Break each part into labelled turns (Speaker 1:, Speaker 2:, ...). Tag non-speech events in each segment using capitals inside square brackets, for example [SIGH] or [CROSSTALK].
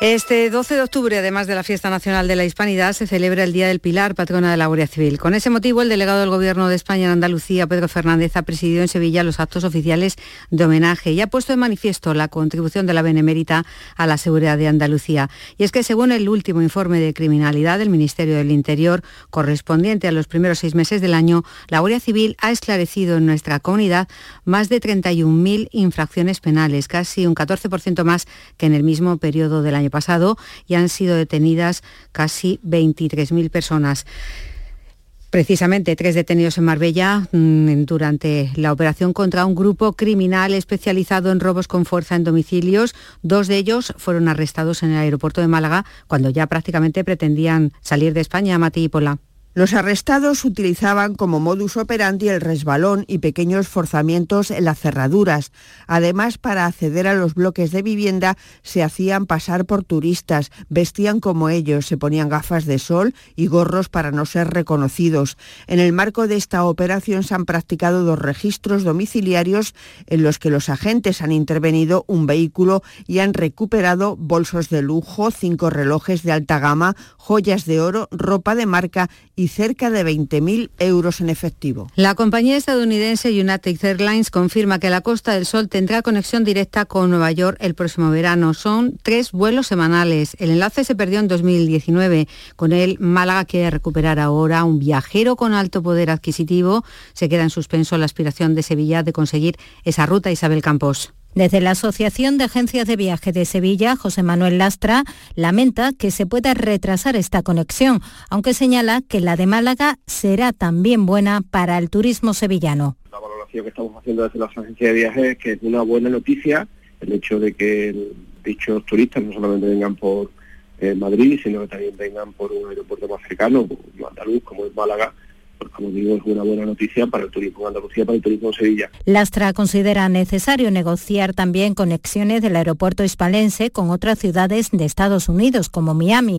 Speaker 1: Este 12 de octubre, además de la Fiesta Nacional de la Hispanidad, se celebra el Día del Pilar, patrona de la Guardia Civil. Con ese motivo, el delegado del Gobierno de España en Andalucía, Pedro Fernández, ha presidido en Sevilla los actos oficiales de homenaje y ha puesto en manifiesto la contribución de la Benemérita a la seguridad de Andalucía. Y es que, según el último informe de criminalidad del Ministerio del Interior, correspondiente a los primeros seis meses del año, la Guardia Civil ha esclarecido en nuestra comunidad más de 31.000 infracciones penales, casi un 14% más que en el mismo periodo del año pasado y han sido detenidas casi 23.000 personas. Precisamente tres detenidos en Marbella mm, durante la operación contra un grupo criminal especializado en robos con fuerza en domicilios. Dos de ellos fueron arrestados en el aeropuerto de Málaga cuando ya prácticamente pretendían salir de España, Mati y Pola.
Speaker 2: Los arrestados utilizaban como modus operandi el resbalón y pequeños forzamientos en las cerraduras. Además, para acceder a los bloques de vivienda se hacían pasar por turistas, vestían como ellos, se ponían gafas de sol y gorros para no ser reconocidos. En el marco de esta operación se han practicado dos registros domiciliarios en los que los agentes han intervenido un vehículo y han recuperado bolsos de lujo, cinco relojes de alta gama, joyas de oro, ropa de marca y cerca de 20.000 euros en efectivo.
Speaker 1: La compañía estadounidense United Airlines confirma que la Costa del Sol tendrá conexión directa con Nueva York el próximo verano. Son tres vuelos semanales. El enlace se perdió en 2019. Con él, Málaga quiere recuperar ahora un viajero con alto poder adquisitivo. Se queda en suspenso la aspiración de Sevilla de conseguir esa ruta Isabel Campos.
Speaker 3: Desde la Asociación de Agencias de Viaje de Sevilla, José Manuel Lastra lamenta que se pueda retrasar esta conexión, aunque señala que la de Málaga será también buena para el turismo sevillano.
Speaker 4: La valoración que estamos haciendo desde las agencias de viaje es que es una buena noticia el hecho de que dichos turistas no solamente vengan por eh, Madrid, sino que también vengan por un aeropuerto más cercano, como andaluz, como es Málaga, como digo, es una buena noticia para el turismo de Andalucía, para el turismo Sevilla.
Speaker 3: Lastra considera necesario negociar también conexiones del aeropuerto hispalense con otras ciudades de Estados Unidos, como Miami.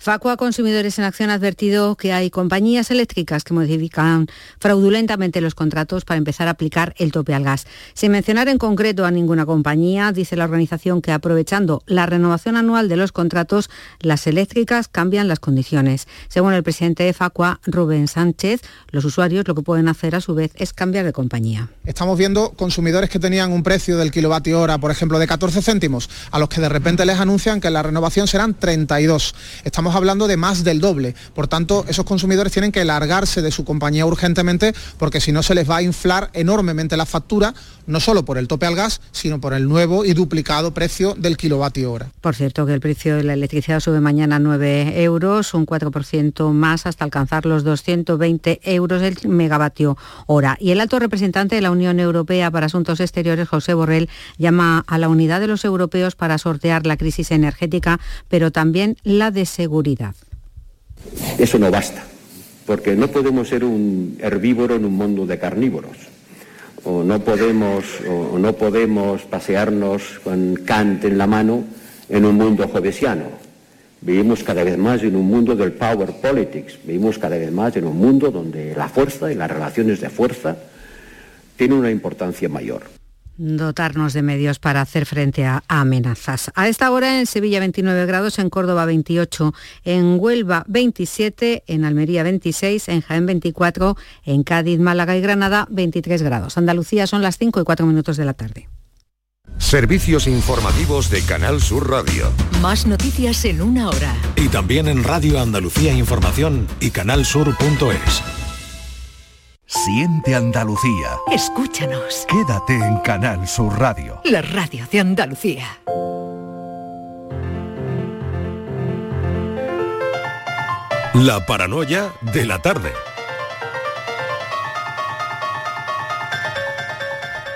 Speaker 1: Facua Consumidores en Acción ha advertido que hay compañías eléctricas que modifican fraudulentamente los contratos para empezar a aplicar el tope al gas. Sin mencionar en concreto a ninguna compañía, dice la organización que aprovechando la renovación anual de los contratos, las eléctricas cambian las condiciones. Según el presidente de Facua, Rubén Sánchez, los usuarios lo que pueden hacer a su vez es cambiar de compañía.
Speaker 5: Estamos viendo consumidores que tenían un precio del kilovatio hora, por ejemplo, de 14 céntimos, a los que de repente les anuncian que la renovación serán 32. Estamos hablando de más del doble. Por tanto, esos consumidores tienen que largarse de su compañía urgentemente porque si no se les va a inflar enormemente la factura, no solo por el tope al gas, sino por el nuevo y duplicado precio del kilovatio hora.
Speaker 1: Por cierto, que el precio de la electricidad sube mañana a 9 euros, un 4% más hasta alcanzar los 220 euros el megavatio hora. Y el alto representante de la Unión Europea para Asuntos Exteriores, José Borrell, llama a la unidad de los europeos para sortear la crisis energética, pero también la de seguridad
Speaker 6: eso no basta, porque no podemos ser un herbívoro en un mundo de carnívoros. O no podemos, o no podemos pasearnos con Kant en la mano en un mundo jovesiano. Vivimos cada vez más en un mundo del power politics, vivimos cada vez más en un mundo donde la fuerza y las relaciones de fuerza tienen una importancia mayor
Speaker 1: dotarnos de medios para hacer frente a, amenazas. A esta hora en Sevilla 29 grados, en Córdoba 28, en Huelva 27, en Almería 26, en Jaén 24, en Cádiz, Málaga y Granada 23 grados. Andalucía son las 5 y 4 minutos de la tarde.
Speaker 7: Servicios informativos de Canal Sur Radio.
Speaker 8: Más noticias en una hora.
Speaker 9: Y también en Radio Andalucía Información y canalsur.es.
Speaker 7: Siente Andalucía.
Speaker 8: Escúchanos.
Speaker 7: Quédate en Canal Sur Radio.
Speaker 8: La radio de Andalucía.
Speaker 7: La paranoia de la tarde.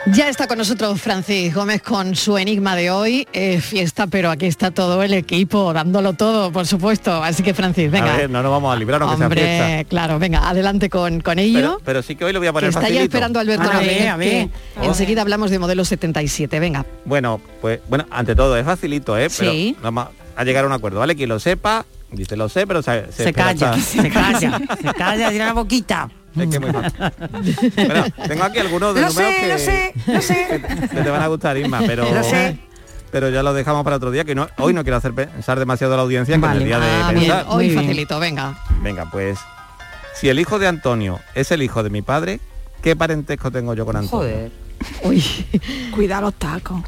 Speaker 10: Ya está con nosotros Francis Gómez con su enigma de hoy. fiesta, pero aquí está todo el equipo dándolo todo, por supuesto. Así que Francis, venga.
Speaker 11: A ver, no nos vamos a librar aunque
Speaker 10: Hombre,
Speaker 11: sea fiesta.
Speaker 10: claro, venga, adelante con, con ello.
Speaker 11: Pero, pero, sí que hoy lo voy a poner
Speaker 10: que está
Speaker 11: facilito.
Speaker 10: ya esperando Alberto
Speaker 11: a ver, a ver.
Speaker 10: Enseguida hablamos de modelo 77, venga.
Speaker 11: Bueno, pues bueno, ante todo es facilito, ¿eh? Pero
Speaker 10: Sí.
Speaker 11: vamos a llegar a un acuerdo, ¿vale? Quien lo sepa, dice lo sé, pero se,
Speaker 10: Se calla,
Speaker 11: hasta- [LAUGHS]
Speaker 10: se calla, se calla, tiene la boquita.
Speaker 12: Es que es muy fácil. Bueno, tengo aquí algunos de
Speaker 11: Lo
Speaker 12: números
Speaker 11: sé,
Speaker 12: que,
Speaker 11: lo sé, lo sé.
Speaker 12: que te van a gustar, Isma, pero...
Speaker 11: Lo sé.
Speaker 12: Pero ya lo dejamos para otro día, que no, hoy no quiero hacer pensar demasiado a la audiencia, que es el día de
Speaker 10: Ah, bien,
Speaker 12: pensar.
Speaker 10: hoy facilito, venga.
Speaker 12: Venga, pues, si el hijo de Antonio es el hijo de mi padre, ¿qué parentesco tengo yo con Antonio?
Speaker 11: Joder. [LAUGHS]
Speaker 10: Uy,
Speaker 13: Cuidado los tacos.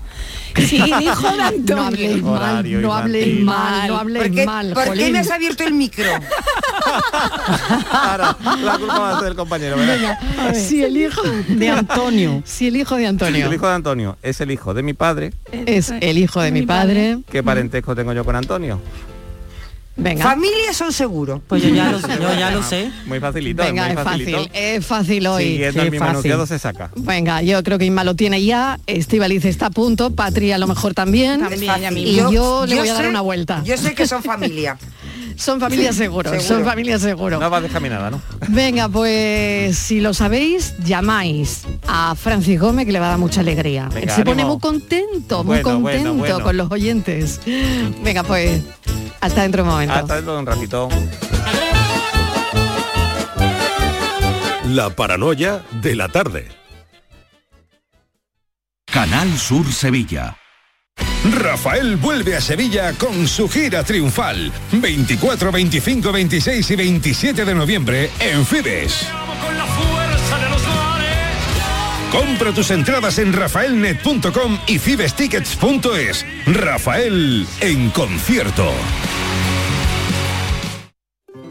Speaker 13: Sí, hijo de Antonio.
Speaker 10: No habléis mal,
Speaker 12: Horario
Speaker 10: no habléis mal, no habléis
Speaker 11: ¿Por qué,
Speaker 10: mal,
Speaker 11: por qué me has abierto el micro?
Speaker 12: Ahora, la culpa va a ser del compañero, ¿verdad?
Speaker 10: Venga, si el hijo de Antonio, si el hijo de
Speaker 12: Si
Speaker 10: Antonio
Speaker 12: el hijo de Antonio es el hijo de mi padre,
Speaker 10: es el hijo de mi padre,
Speaker 12: ¿qué parentesco tengo yo con Antonio?
Speaker 10: Venga.
Speaker 11: Familias son seguros.
Speaker 14: Pues yo ya lo, [LAUGHS] yo ya lo sé.
Speaker 12: Muy facilito,
Speaker 10: Venga,
Speaker 12: muy
Speaker 10: es
Speaker 12: facilito.
Speaker 10: fácil, es fácil hoy.
Speaker 12: Siguiendo el mismo
Speaker 14: fácil.
Speaker 12: enunciado se saca.
Speaker 10: Venga, yo creo que Inma lo tiene ya, Estivaliz está a punto, Patria a lo mejor también.
Speaker 13: También,
Speaker 10: y yo, le voy a dar una vuelta.
Speaker 11: Yo sé que son familia. [LAUGHS]
Speaker 10: Son familias seguros, son
Speaker 11: Seguro.
Speaker 10: familias seguro.
Speaker 12: No va a dejar nada, ¿no?
Speaker 10: Venga, pues si lo sabéis, llamáis a Francis Gómez que le va a dar mucha alegría.
Speaker 12: Venga,
Speaker 10: Él se pone muy contento, muy
Speaker 12: Bueno, bueno,
Speaker 10: contento
Speaker 12: bueno.
Speaker 10: con los oyentes. Venga, pues hasta dentro de un momento.
Speaker 12: Hasta dentro de un ratito.
Speaker 15: La paranoia de la tarde.
Speaker 16: Canal Sur Sevilla.
Speaker 17: Rafael vuelve a Sevilla con su gira triunfal. 24, 25, 26 y 27 de noviembre en Fibes. Compra tus entradas en rafaelnet.com y fibestickets.es. Rafael en concierto.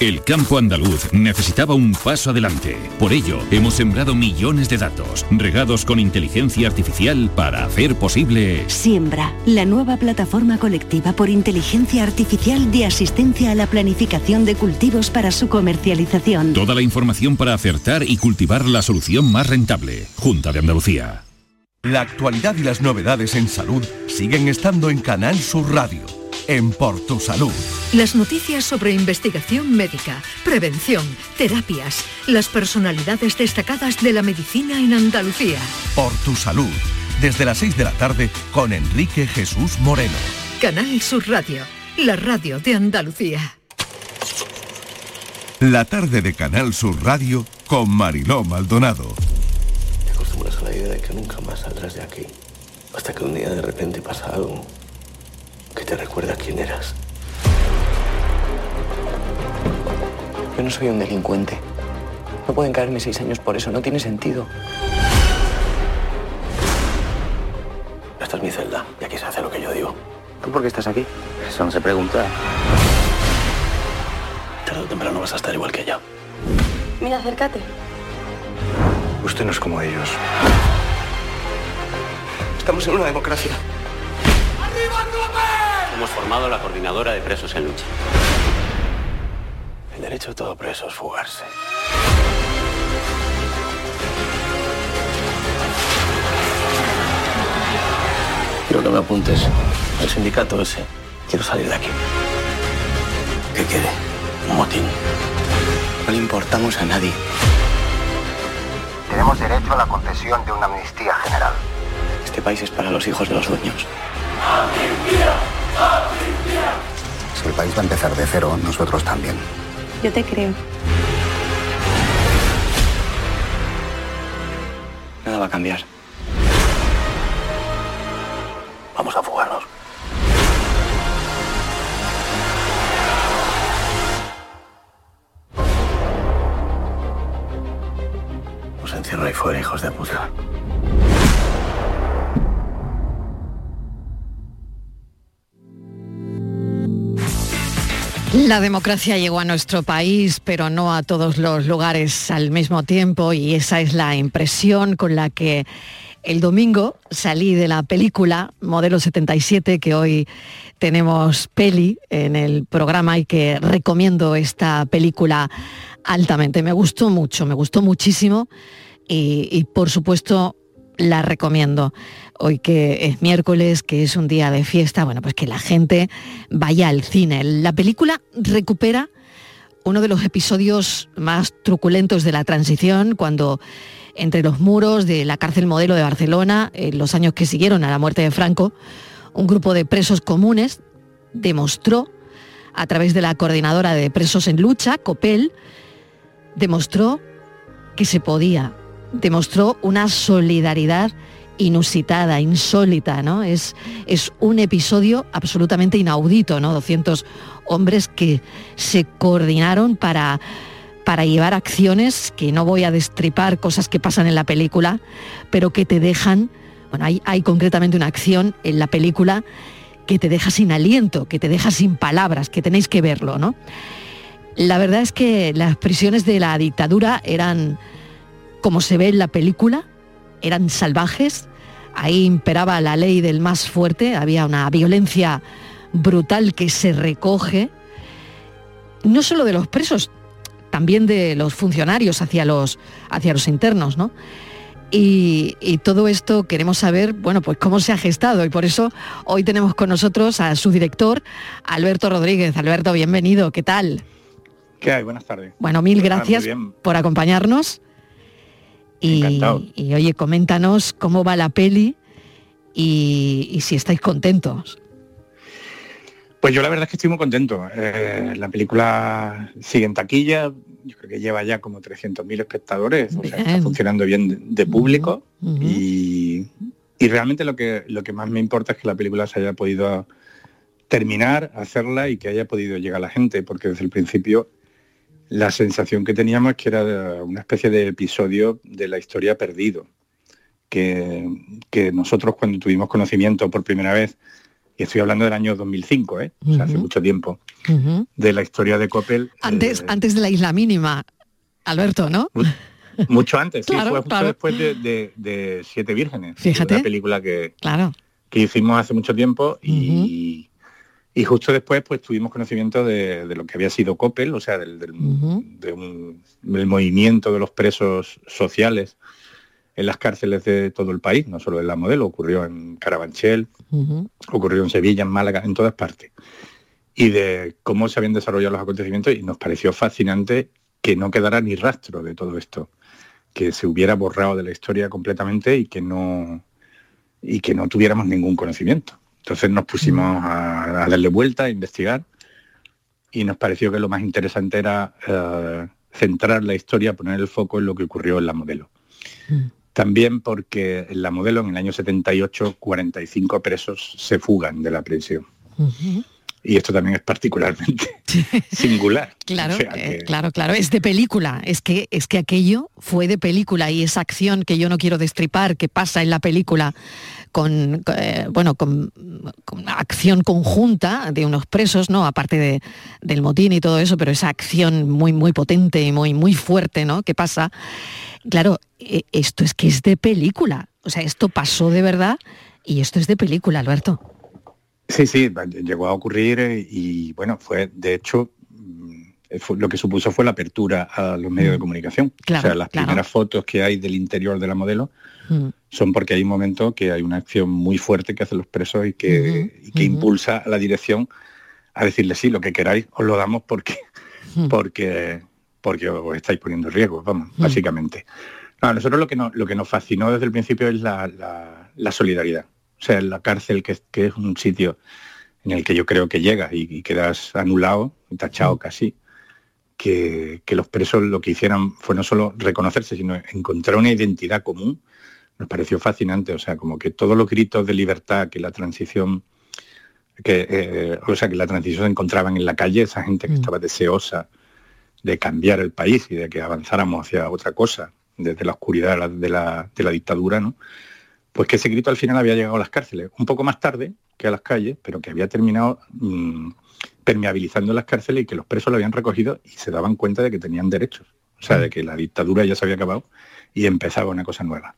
Speaker 16: El campo andaluz necesitaba un paso adelante. Por ello, hemos sembrado millones de datos, regados con inteligencia artificial para hacer posible...
Speaker 18: Siembra, la nueva plataforma colectiva por inteligencia artificial de asistencia a la planificación de cultivos para su comercialización.
Speaker 16: Toda la información para acertar y cultivar la solución más rentable. Junta de Andalucía.
Speaker 19: La actualidad y las novedades en salud siguen estando en Canal Sur Radio, en Por Tu Salud.
Speaker 20: Las noticias sobre investigación médica, prevención, terapias, las personalidades destacadas de la medicina en Andalucía.
Speaker 19: Por Tu Salud, desde las 6 de la tarde con Enrique Jesús Moreno.
Speaker 20: Canal Sur Radio, la radio de Andalucía.
Speaker 19: La tarde de Canal Sur Radio con Mariló Maldonado.
Speaker 21: Te acostumbras a la idea de que nunca más saldrás de aquí. Hasta que un día de repente pasa algo que te recuerda quién eras. Yo no soy un delincuente. No pueden caerme seis años por eso, no tiene sentido. Esta es mi celda y aquí se hace lo que yo digo. ¿Tú por qué estás aquí? Eso no se pregunta. Tarde o temprano vas a estar igual que yo.
Speaker 22: Mira, acércate.
Speaker 21: Usted no es como ellos. Estamos en una democracia.
Speaker 23: Hemos formado la coordinadora de presos en lucha.
Speaker 21: El derecho de todo preso es fugarse. Quiero que me apuntes al sindicato ese. Quiero salir de aquí. ¿Qué quiere? Un motín. No le importamos a nadie.
Speaker 24: Tenemos derecho a la concesión de una amnistía general.
Speaker 21: Este país es para los hijos de los dueños.
Speaker 24: Si el país va a empezar de cero, nosotros también.
Speaker 22: Yo te creo.
Speaker 21: Nada va a cambiar. Vamos a fugarnos. Os encierro ahí fuera, hijos de puta.
Speaker 10: La democracia llegó a nuestro país, pero no a todos los lugares al mismo tiempo y esa es la impresión con la que el domingo salí de la película Modelo 77, que hoy tenemos peli en el programa y que recomiendo esta película altamente. Me gustó mucho, me gustó muchísimo y, y por supuesto la recomiendo. Hoy que es miércoles, que es un día de fiesta, bueno, pues que la gente vaya al cine. La película recupera uno de los episodios más truculentos de la transición, cuando entre los muros de la cárcel modelo de Barcelona, en los años que siguieron a la muerte de Franco, un grupo de presos comunes demostró, a través de la coordinadora de presos en lucha, COPEL, demostró que se podía, demostró una solidaridad inusitada, insólita, ¿no? Es, es un episodio absolutamente inaudito, ¿no? 200 hombres que se coordinaron para, para llevar acciones que no voy a destripar, cosas que pasan en la película, pero que te dejan, bueno, hay, hay concretamente una acción en la película que te deja sin aliento, que te deja sin palabras, que tenéis que verlo, ¿no? La verdad es que las prisiones de la dictadura eran, como se ve en la película, eran salvajes, ahí imperaba la ley del más fuerte, había una violencia brutal que se recoge, no solo de los presos, también de los funcionarios hacia los, hacia los internos, ¿no? Y, y, todo esto queremos saber, bueno, pues cómo se ha gestado y por eso hoy tenemos con nosotros a su director, Alberto Rodríguez. Alberto, bienvenido, ¿qué tal?
Speaker 25: ¿Qué hay? Buenas tardes.
Speaker 10: Bueno, mil gracias por acompañarnos. Y, y, oye, coméntanos cómo va la peli y, y, si estáis contentos.
Speaker 25: Pues yo la verdad es que estoy muy contento. Eh, la película sigue en taquilla, yo creo que lleva ya como 300.000 espectadores, o sea, está funcionando bien de, de público uh -huh. y, y, realmente lo que, lo que más me importa es que la película se haya podido terminar, hacerla y que haya podido llegar a la gente, porque desde el principio la sensación que teníamos es que era una especie de episodio de la historia perdido, que, que nosotros cuando tuvimos conocimiento por primera vez, y estoy hablando del año 2005, ¿eh? uh -huh. o sea, hace mucho tiempo, uh -huh. de la historia de Coppel.
Speaker 10: Antes, eh, antes de la isla mínima, Alberto, ¿no?
Speaker 25: Mucho antes, claro, sí, fue justo claro. después de, de, de, Siete Vírgenes,
Speaker 10: Fíjate.
Speaker 25: una película que,
Speaker 10: claro.
Speaker 25: que hicimos hace mucho tiempo y, y justo después pues tuvimos conocimiento de, de, lo que había sido Coppel, o sea, del, del, de un, del movimiento de los presos sociales en las cárceles de todo el país, no solo en la modelo, ocurrió en Carabanchel, uh -huh. ocurrió en Sevilla, en Málaga, en todas partes. Y de cómo se habían desarrollado los acontecimientos y nos pareció fascinante que no quedara ni rastro de todo esto, que se hubiera borrado de la historia completamente y que no y que no tuviéramos ningún conocimiento. Entonces nos pusimos a, a darle vuelta, a investigar y nos pareció que lo más interesante era uh, centrar la historia, poner el foco en lo que ocurrió en la modelo. Mm. También porque en la modelo, en el año 78, 45 presos se fugan de la prisión. Uh -huh. Y esto también es particularmente [LAUGHS] singular.
Speaker 10: Claro, o sea que... eh, claro, claro. Es de película. Es que, es que aquello fue de película y esa acción que yo no quiero destripar, que pasa en la película con, eh, bueno, con, con, acción conjunta de unos presos, ¿no? Aparte de, del motín y todo eso, pero esa acción muy, muy potente y muy, muy fuerte, ¿no? Que pasa. Claro, eh, esto es que es de película. O sea, esto pasó de verdad y esto es de película, Alberto.
Speaker 25: Sí, sí, llegó a ocurrir eh, y bueno, fue de hecho mm, lo que supuso fue la apertura a los medios de mm. comunicación.
Speaker 10: Claro,
Speaker 25: o sea, las
Speaker 10: claro.
Speaker 25: primeras fotos que hay del interior de la modelo mm. son porque hay un momento que hay una acción muy fuerte que hacen los presos y que, y que impulsa a la dirección a decirle sí, lo que queráis, os lo damos porque, porque, porque os estáis poniendo en riesgo, vamos, básicamente. No, a nosotros lo que, nos, lo que nos fascinó desde el principio es la, la, la solidaridad. O sea, la cárcel, que, que, es un sitio en el que yo creo que llegas y, y quedas anulado, tachado casi, que, que, los presos lo que hicieran fue no solo reconocerse, sino encontrar una identidad común, nos pareció fascinante. O sea, como que todos los gritos de libertad que la transición, que, eh, o sea, que la transición encontraban en la calle, esa gente que mm. estaba deseosa de cambiar el país y de que avanzáramos hacia otra cosa, desde la oscuridad de la, de la, de la dictadura, ¿no? Pues que ese grito al final había llegado a las cárceles, un poco más tarde que a las calles, pero que había terminado mm, permeabilizando las cárceles y que los presos lo habían recogido y se daban cuenta de que tenían derechos, o sea, de que la dictadura ya se había acabado y empezaba una cosa nueva.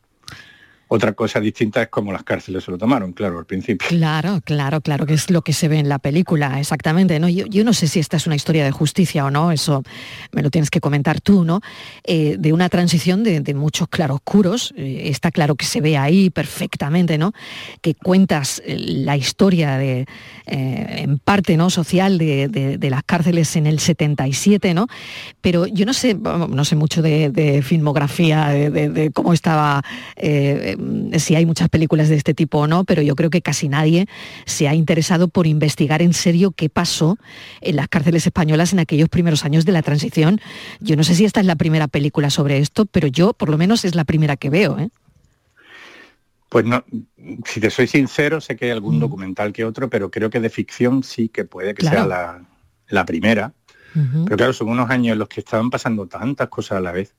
Speaker 25: Otra cosa distinta es cómo las cárceles se lo tomaron, claro, al principio.
Speaker 10: Claro, claro, claro, que es lo que se ve en la película, exactamente. ¿no? Yo, no sé si esta es una historia de justicia o no, eso me lo tienes que comentar tú, ¿no? Eh, de una transición de, muchos claroscuros, eh, está claro que se ve ahí perfectamente, ¿no? Que cuentas eh, la historia de, en parte, ¿no? Social de, las cárceles en el 77, ¿no? Pero yo no sé, no sé mucho de, filmografía, de, cómo estaba si hay muchas películas de este tipo o no, pero yo creo que casi nadie se ha interesado por investigar en serio qué pasó en las cárceles españolas en aquellos primeros años de la transición. Yo no sé si esta es la primera película sobre esto, pero yo por lo menos es la primera que veo. ¿eh?
Speaker 25: Pues no, si te soy sincero, sé que hay algún mm. documental que otro, pero creo que de ficción sí que puede que sea la, primera. Pero claro, son unos años en los que estaban pasando tantas cosas a la vez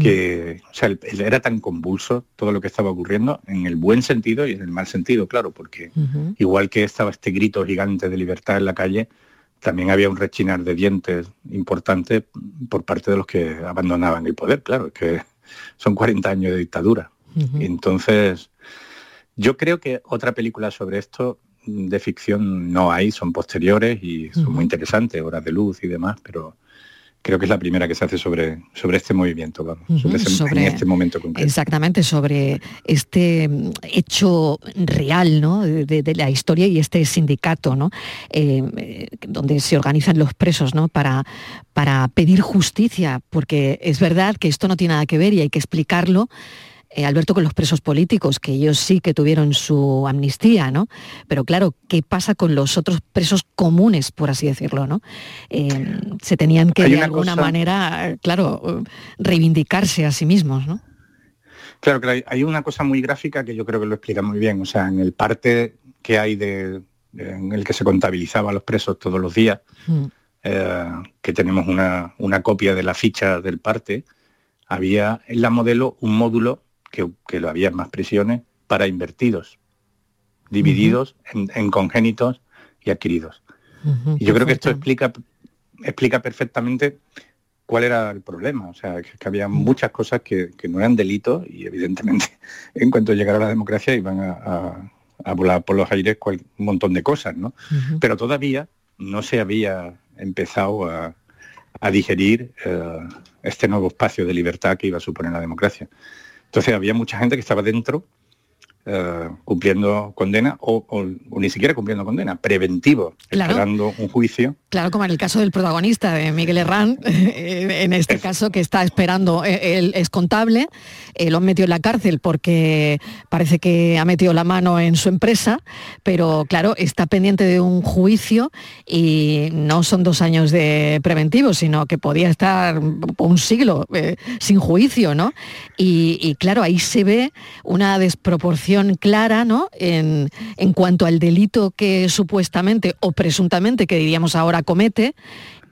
Speaker 25: que o sea, era tan convulso todo lo que estaba ocurriendo en el buen sentido y en el mal sentido, claro, porque igual que estaba este grito gigante de libertad en la calle, también había un rechinar de dientes importante por parte de los que abandonaban el poder, claro, que son 40 años de dictadura. Entonces, yo creo que otra película sobre esto de ficción no hay, son posteriores y son muy interesantes, Horas de Luz y demás, pero creo que es la primera que se hace sobre, sobre este movimiento, vamos, sobre, en este momento concreto.
Speaker 10: Exactamente, sobre este mm, hecho real ¿no? de, la historia y este sindicato, ¿no? Eh, eh, donde se organizan los presos ¿no? para, para pedir justicia, porque es verdad que esto no tiene nada que ver y hay que explicarlo eh, Alberto, con los presos políticos, que ellos sí que tuvieron su amnistía, ¿no? Pero claro, ¿qué pasa con los otros presos comunes, por así decirlo, ¿no? Eh, se tenían que de alguna manera, claro, reivindicarse a sí mismos, ¿no?
Speaker 25: Claro, que hay una cosa muy gráfica que yo creo que lo explica muy bien. O sea, en el parte que hay de, en el que se contabilizaba a los presos todos los días, mm. eh, que tenemos una, una, copia de la ficha del parte, había en la modelo un módulo que, lo había más prisiones para invertidos, divididos en, congénitos y adquiridos. y yo creo que esto explica, explica perfectamente cuál era el problema. O sea, que, había muchas cosas que, no eran delitos y evidentemente [LAUGHS] en cuanto llegara la democracia iban a, volar por los aires un montón de cosas, ¿no? Pero todavía no se había empezado a, digerir eh, este nuevo espacio de libertad que iba a suponer la democracia. Entonces había mucha gente que estaba dentro eh, cumpliendo condena o, ni siquiera cumpliendo condena, preventivo, esperando un juicio.
Speaker 10: Claro, como en el caso del protagonista de Miguel Herrán, eh, [LAUGHS] en este caso que está esperando, eh, él es contable, lo han metido en la cárcel porque parece que ha metido la mano en su empresa, pero claro, está pendiente de un juicio y no son dos años de preventivo, sino que podía estar un siglo sin juicio, ¿no? y claro, ahí se ve una desproporción clara ¿no? en, cuanto al delito que supuestamente o presuntamente, que diríamos ahora, comete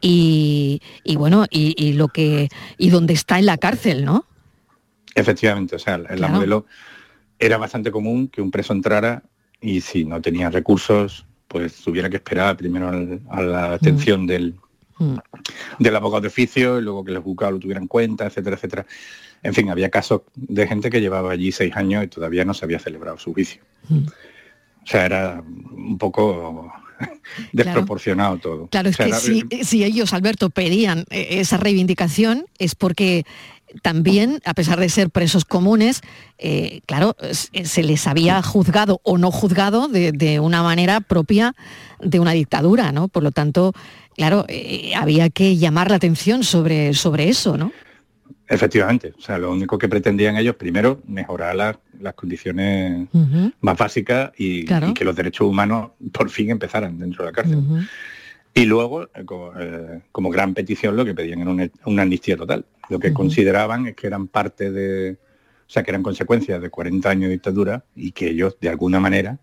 Speaker 10: y, bueno, y, lo que y dónde está en la cárcel, ¿no?
Speaker 25: Efectivamente, o sea, en la modelo era bastante común que un preso entrara y si no tenía recursos, pues tuviera que esperar primero a la atención mm. del, mm. del abogado de oficio y luego que el juzgado lo tuviera en cuenta, etcétera, etcétera. En fin, había casos de gente que llevaba allí seis años y todavía no se había celebrado su juicio. Mm. O sea, era un poco [LAUGHS] desproporcionado todo.
Speaker 10: Claro, es que si, ellos, Alberto, pedían eh, esa reivindicación es porque también, a pesar de ser presos comunes, eh, claro, se les había juzgado o no juzgado de, una manera propia de una dictadura, ¿no? Por lo tanto, claro, eh, había que llamar la atención sobre, sobre eso, ¿no?
Speaker 25: Efectivamente, o sea, lo único que pretendían ellos, primero, mejorar las condiciones más básicas y, que los derechos humanos por fin empezaran dentro de la cárcel. Y luego, eh, eh, como, gran petición, lo que pedían era una, amnistía total. Lo que consideraban es que eran parte de, o sea, que eran consecuencias de 40 años de dictadura y que ellos, de alguna manera,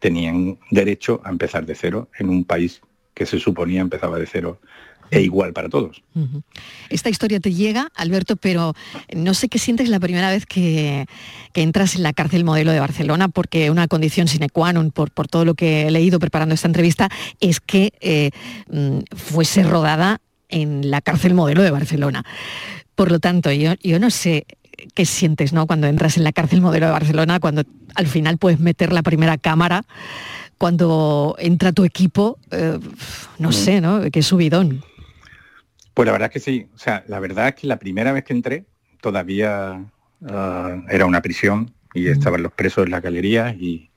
Speaker 25: tenían derecho a empezar de cero en un país que se suponía empezaba de cero e igual para todos.
Speaker 10: Esta historia te llega, Alberto, pero no sé qué sientes la primera vez que, entras en la cárcel modelo de Barcelona, porque una condición sine qua non, por, por todo lo que he leído preparando esta entrevista, es que eh, mm, fuese rodada en la cárcel modelo de Barcelona. Por lo tanto, yo, yo no sé qué sientes ¿no? cuando entras en la cárcel modelo de Barcelona, cuando al final puedes meter la primera cámara, cuando entra tu equipo, eh, no mm. sé, ¿no? Qué subidón.
Speaker 25: Pues la verdad es que sí. O sea, la verdad es que la primera vez que entré todavía ah, era una prisión y estaban los presos en la galería y,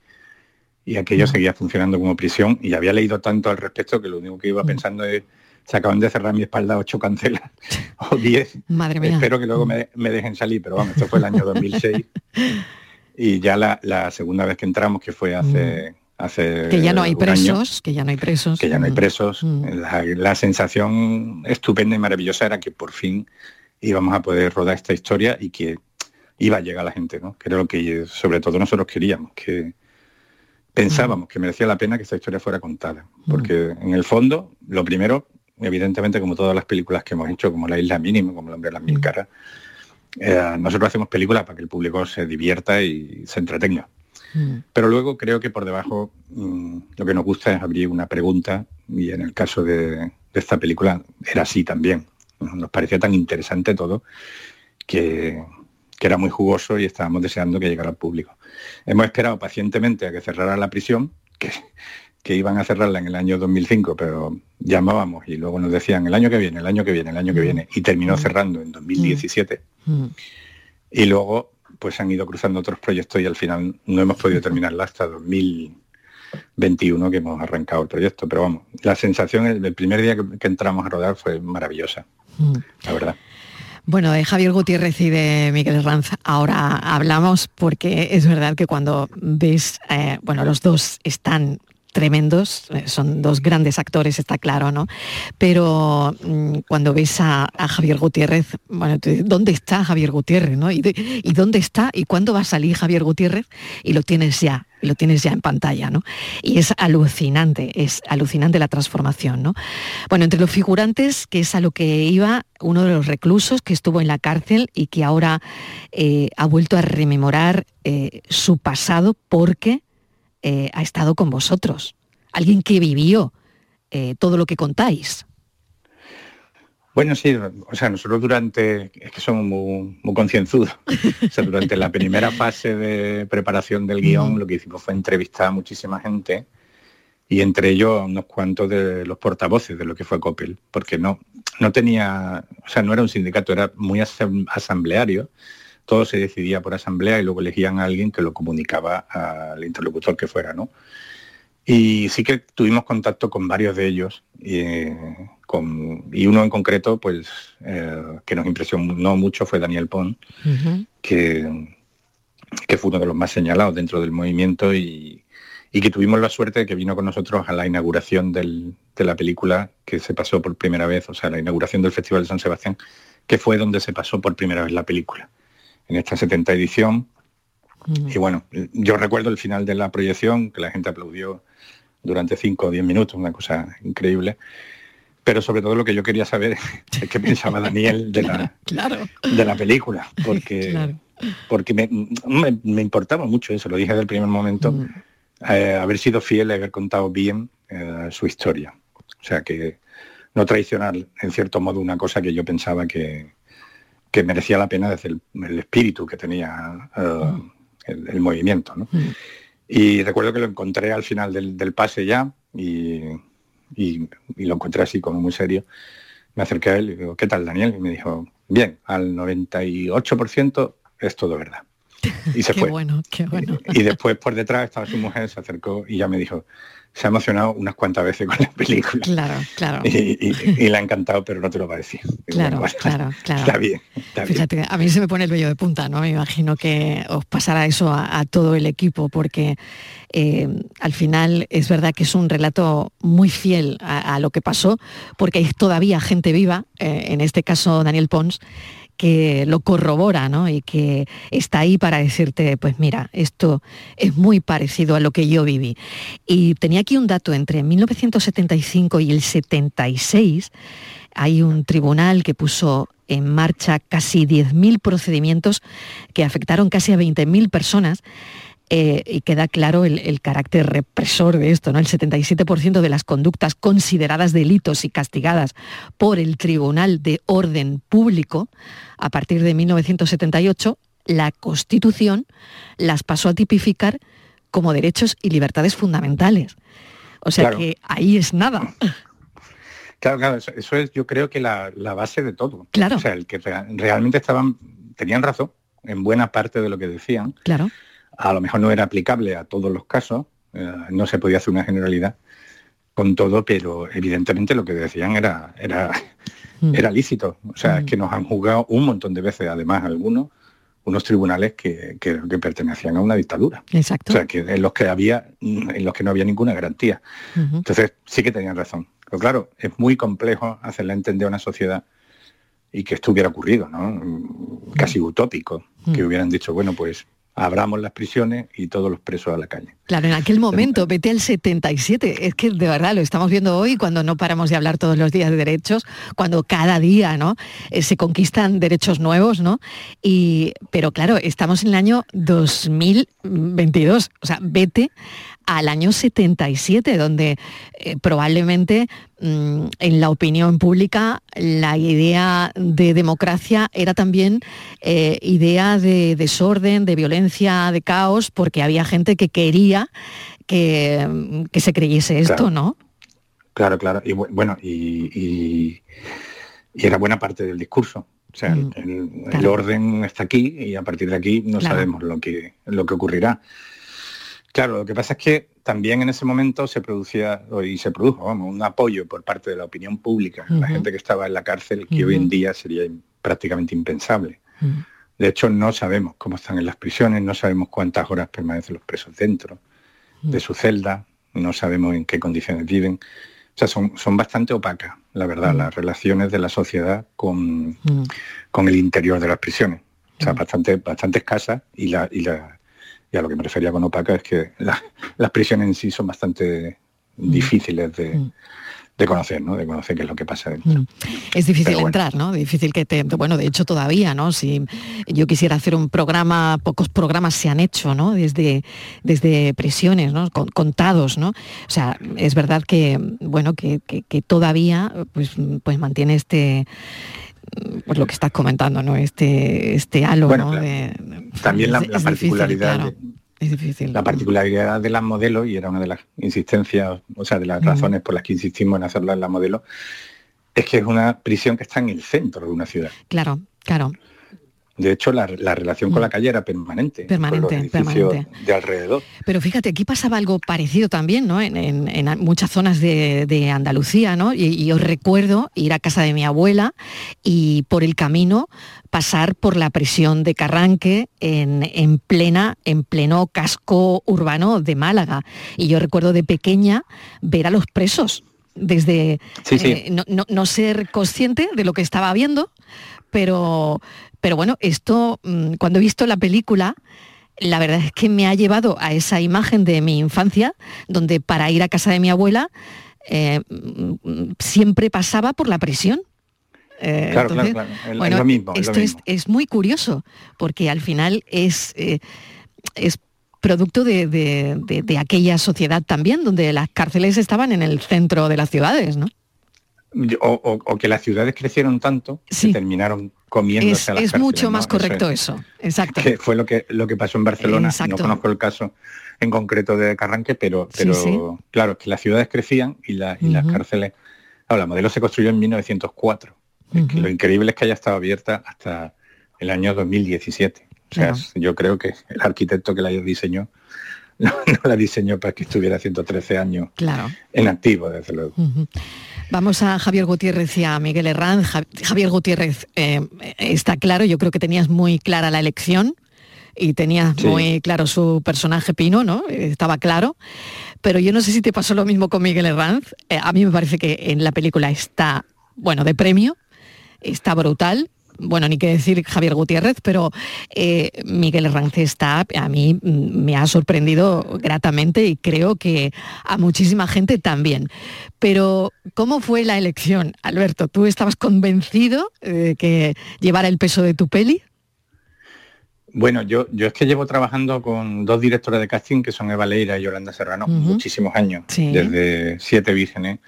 Speaker 25: aquello seguía funcionando como prisión y había leído tanto al respecto que lo único que iba pensando es se acaban de cerrar mi espalda ocho cancelas [LAUGHS] o diez.
Speaker 10: Madre mía.
Speaker 25: Espero que luego me, dejen salir, pero vamos, esto fue el año 2006. [LAUGHS] y ya la, segunda vez que entramos, que fue hace,
Speaker 10: que ya no hay presos, que ya no hay presos.
Speaker 25: Que ya no hay presos. Mm. La, sensación estupenda y maravillosa era que por fin íbamos a poder rodar esta historia y que iba a llegar la gente, ¿no? Que era lo que sobre todo nosotros queríamos, que pensábamos que merecía la pena que esta historia fuera contada. Mm. Porque en el fondo, lo primero, evidentemente, como todas las películas que hemos hecho, como La Isla Mínima, como El Hombre de las Mil mm. Caras, eh, nosotros hacemos películas para que el público se divierta y se entretenga. Mm. Pero luego creo que por debajo mm, lo que nos gusta es abrir una pregunta y en el caso de, esta película era así también. Nos parecía tan interesante todo que, era muy jugoso y estábamos deseando que llegara al público. Hemos esperado pacientemente a que cerrara la prisión, que, que iban a cerrarla en el año 2005, pero llamábamos y luego nos decían el año que viene, el año que viene, el año que mm. viene, y terminó cerrando en 2017. Y luego pues han ido cruzando otros proyectos y al final no hemos podido [LAUGHS] terminarla hasta 2021 que hemos arrancado el proyecto. Pero vamos, la sensación el primer día que, entramos a rodar fue maravillosa, mm. la verdad.
Speaker 10: Bueno, de Javier Gutiérrez y de Miguel Ranz ahora hablamos porque es verdad que cuando ves, eh, bueno, los dos están tremendos, eh, son dos grandes actores, está claro, ¿no? Pero mm, cuando ves a, Javier Gutiérrez, bueno, ¿dónde está Javier Gutiérrez, ¿no? ¿Y, dónde está y cuándo va a salir Javier Gutiérrez? Y lo tienes ya, lo tienes ya en pantalla, ¿no? Y es alucinante, es alucinante la transformación, ¿no? Bueno, entre los figurantes, que es a lo que iba uno de los reclusos que estuvo en la cárcel y que ahora eh, ha vuelto a rememorar eh, su pasado porque eh, ha estado con vosotros, alguien que vivió eh, todo lo que contáis.
Speaker 25: Bueno, sí, o sea, nosotros durante, es que somos muy, concienzudos, o sea, durante la primera [LAUGHS] fase de preparación del guion lo que hicimos fue entrevistar a muchísima gente y entre ellos unos cuantos de los portavoces de lo que fue Coppel, porque no, no tenía, o sea, no era un sindicato, era muy asambleario, todo se decidía por asamblea y luego elegían a alguien que lo comunicaba al interlocutor que fuera, ¿no? Y sí que tuvimos contacto con varios de ellos y, con, y uno en concreto, pues, eh, que nos impresionó mucho fue Daniel Pon, que, que fue uno de los más señalados dentro del movimiento y, que tuvimos la suerte de que vino con nosotros a la inauguración de la película que se pasó por primera vez, o sea, la inauguración del Festival de San Sebastián, que fue donde se pasó por primera vez la película en esta 70 edición. Mm. Y bueno, yo recuerdo el final de la proyección, que la gente aplaudió durante 5 o 10 minutos, una cosa increíble. Pero sobre todo lo que yo quería saber [LAUGHS] es qué pensaba Daniel de la, [LAUGHS] de la película, porque, [LAUGHS] porque me, me, importaba mucho eso, lo dije desde el primer momento, mm. eh, haber sido fiel y haber contado bien eh, su historia. O sea que no traicionar en cierto modo una cosa que yo pensaba que, que merecía la pena desde el, espíritu que tenía eh, el, movimiento. Mm. Y recuerdo que lo encontré al final del, pase ya y, lo encontré así como muy serio. Me acerqué a él y digo, ¿qué tal Daniel? Y me dijo, bien, al 98% es todo verdad. [LAUGHS] Y se
Speaker 10: qué
Speaker 25: fue.
Speaker 10: Bueno, qué bueno.
Speaker 25: Y, y después por detrás estaba su mujer, se acercó y ya me dijo, se ha emocionado unas cuantas veces con la película.
Speaker 10: Claro, claro.
Speaker 25: Y, le ha encantado, pero no te lo va a decir.
Speaker 10: Claro, claro, claro.
Speaker 25: Está bien.
Speaker 10: Fíjate, a mí se me pone el vello de punta, ¿no? Me imagino que os pasará eso a, todo el equipo, porque eh, al final es verdad que es un relato muy fiel a, lo que pasó, porque hay todavía gente viva, eh, en este caso Daniel Pons, que lo corrobora ¿no? y que está ahí para decirte, pues mira, esto es muy parecido a lo que yo viví. Y tenía aquí un dato, entre 1975 y el 76, hay un tribunal que puso en marcha casi 10.000 procedimientos que afectaron casi a 20.000 personas eh, y queda claro el, carácter represor de esto, ¿no? El 77% de las conductas consideradas delitos y castigadas por el Tribunal de Orden Público a partir de 1978, la Constitución las pasó a tipificar como derechos y libertades fundamentales. O sea que ahí es nada.
Speaker 25: Claro, claro, eso, es yo creo que la, base de todo.
Speaker 10: Claro.
Speaker 25: O sea, el que realmente estaban, tenían razón en buena parte de lo que decían.
Speaker 10: Claro.
Speaker 25: A lo mejor no era aplicable a todos los casos, eh, no se podía hacer una generalidad con todo, pero evidentemente lo que decían era, era, mm. era lícito. O sea, es mm. que nos han juzgado un montón de veces, además algunos, unos tribunales que, que, pertenecían a una dictadura.
Speaker 10: Exacto.
Speaker 25: O sea, que en los que había, en los que no había ninguna garantía. Entonces, sí que tenían razón. Pero claro, es muy complejo hacerle entender a una sociedad y que esto hubiera ocurrido, ¿no? Casi utópico, que hubieran dicho, bueno, pues abramos las prisiones y todos los presos a la calle.
Speaker 10: Claro, en aquel momento, vete al 77, es que de verdad lo estamos viendo hoy cuando no paramos de hablar todos los días de derechos, cuando cada día ¿no? Eh, se conquistan derechos nuevos, ¿no? Y, pero claro, estamos en el año 2022, o sea, vete al año 77, donde eh, probablemente mm, en la opinión pública la idea de democracia era también eh, idea de desorden, de violencia, de caos, porque había gente que quería que, mm, se creyese esto, ¿no?
Speaker 25: Claro, claro. Y bueno, y, era buena parte del discurso. O sea, mm, el, orden está aquí y a partir de aquí no sabemos lo que, lo que ocurrirá. Claro, lo que pasa es que también en ese momento se producía, y se produjo, vamos, un apoyo por parte de la opinión pública, la gente que estaba en la cárcel, que hoy en día sería prácticamente impensable. De hecho, no sabemos cómo están en las prisiones, no sabemos cuántas horas permanecen los presos dentro de su celda, no sabemos en qué condiciones viven. O sea, son, son bastante opacas, la verdad, las relaciones de la sociedad con, con el interior de las prisiones. O sea, bastante, bastante escasas y la, y la y a lo que me refería con opaca es que las prisiones en sí son bastante mm. difíciles de, mm. de conocer, ¿no? De conocer qué es lo que pasa dentro. Mm.
Speaker 10: Es difícil entrar, ¿no? Difícil que te. Bueno, de hecho todavía, ¿no? Si yo quisiera hacer un programa, pocos programas se han hecho, ¿no? Desde, desde prisiones, ¿no? contados, ¿no? O sea, es verdad que, bueno, que, que todavía pues, pues mantiene este pues lo que estás comentando, ¿no? Este, este halo,
Speaker 25: también la, particularidad es difícil. La particularidad de las modelos, y era una de las insistencias, o sea, de las razones por las que insistimos en hacerla en la modelo, es que es una prisión que está en el centro de una ciudad.
Speaker 10: Claro, claro.
Speaker 25: De hecho, la, relación con la calle era permanente.
Speaker 10: Permanente, permanente.
Speaker 25: De alrededor.
Speaker 10: Pero fíjate, aquí pasaba algo parecido también, ¿no? En, muchas zonas de, Andalucía, ¿no? Y, os recuerdo ir a casa de mi abuela y por el camino pasar por la prisión de Carranque en, plena, en pleno casco urbano de Málaga. Y yo recuerdo de pequeña ver a los presos desde
Speaker 25: eh,
Speaker 10: no, no, ser consciente de lo que estaba viendo, pero, pero bueno, esto, mm, cuando he visto la película, la verdad es que me ha llevado a esa imagen de mi infancia, donde para ir a casa de mi abuela eh, mm, siempre pasaba por la prisión.
Speaker 25: Eh, claro, claro, claro.
Speaker 10: bueno,
Speaker 25: es lo mismo,
Speaker 10: esto es, muy curioso, porque al final es, eh, es producto de, aquella sociedad también, donde las cárceles estaban en el centro de las ciudades, ¿no?
Speaker 25: O, que las ciudades crecieron tanto que terminaron comiéndose
Speaker 10: es, Es mucho más correcto eso, exacto.
Speaker 25: Que fue lo que, lo que pasó en Barcelona. No conozco el caso en concreto de Carranque, pero, pero claro, que las ciudades crecían y, las cárceles... la modelo se construyó en 1904. lo increíble es que haya estado abierta hasta el año 2017. O sea, yo creo que el arquitecto que la diseñó [LAUGHS] no, la diseñó para que estuviera 113 años
Speaker 10: claro.
Speaker 25: en activo, desde luego.
Speaker 10: Vamos a Javier Gutiérrez y a Miguel Herranz. Javier Gutiérrez, eh, está claro, yo creo que tenías muy clara la elección y tenías muy claro su personaje Pino, ¿no? Estaba claro. Pero yo no sé si te pasó lo mismo con Miguel Herranz. Eh, a mí me parece que en la película está, bueno, de premio, está brutal, bueno, ni qué decir Javier Gutiérrez, pero eh, Miguel Herranz está, a mí me ha sorprendido gratamente y creo que a muchísima gente también. Pero, ¿cómo fue la elección, Alberto? ¿Tú estabas convencido de que llevara el peso de tu peli?
Speaker 25: Bueno, yo, yo es que llevo trabajando con dos directoras de casting que son Eva Leira y Yolanda Serrano muchísimos años, desde Siete Vírgenes.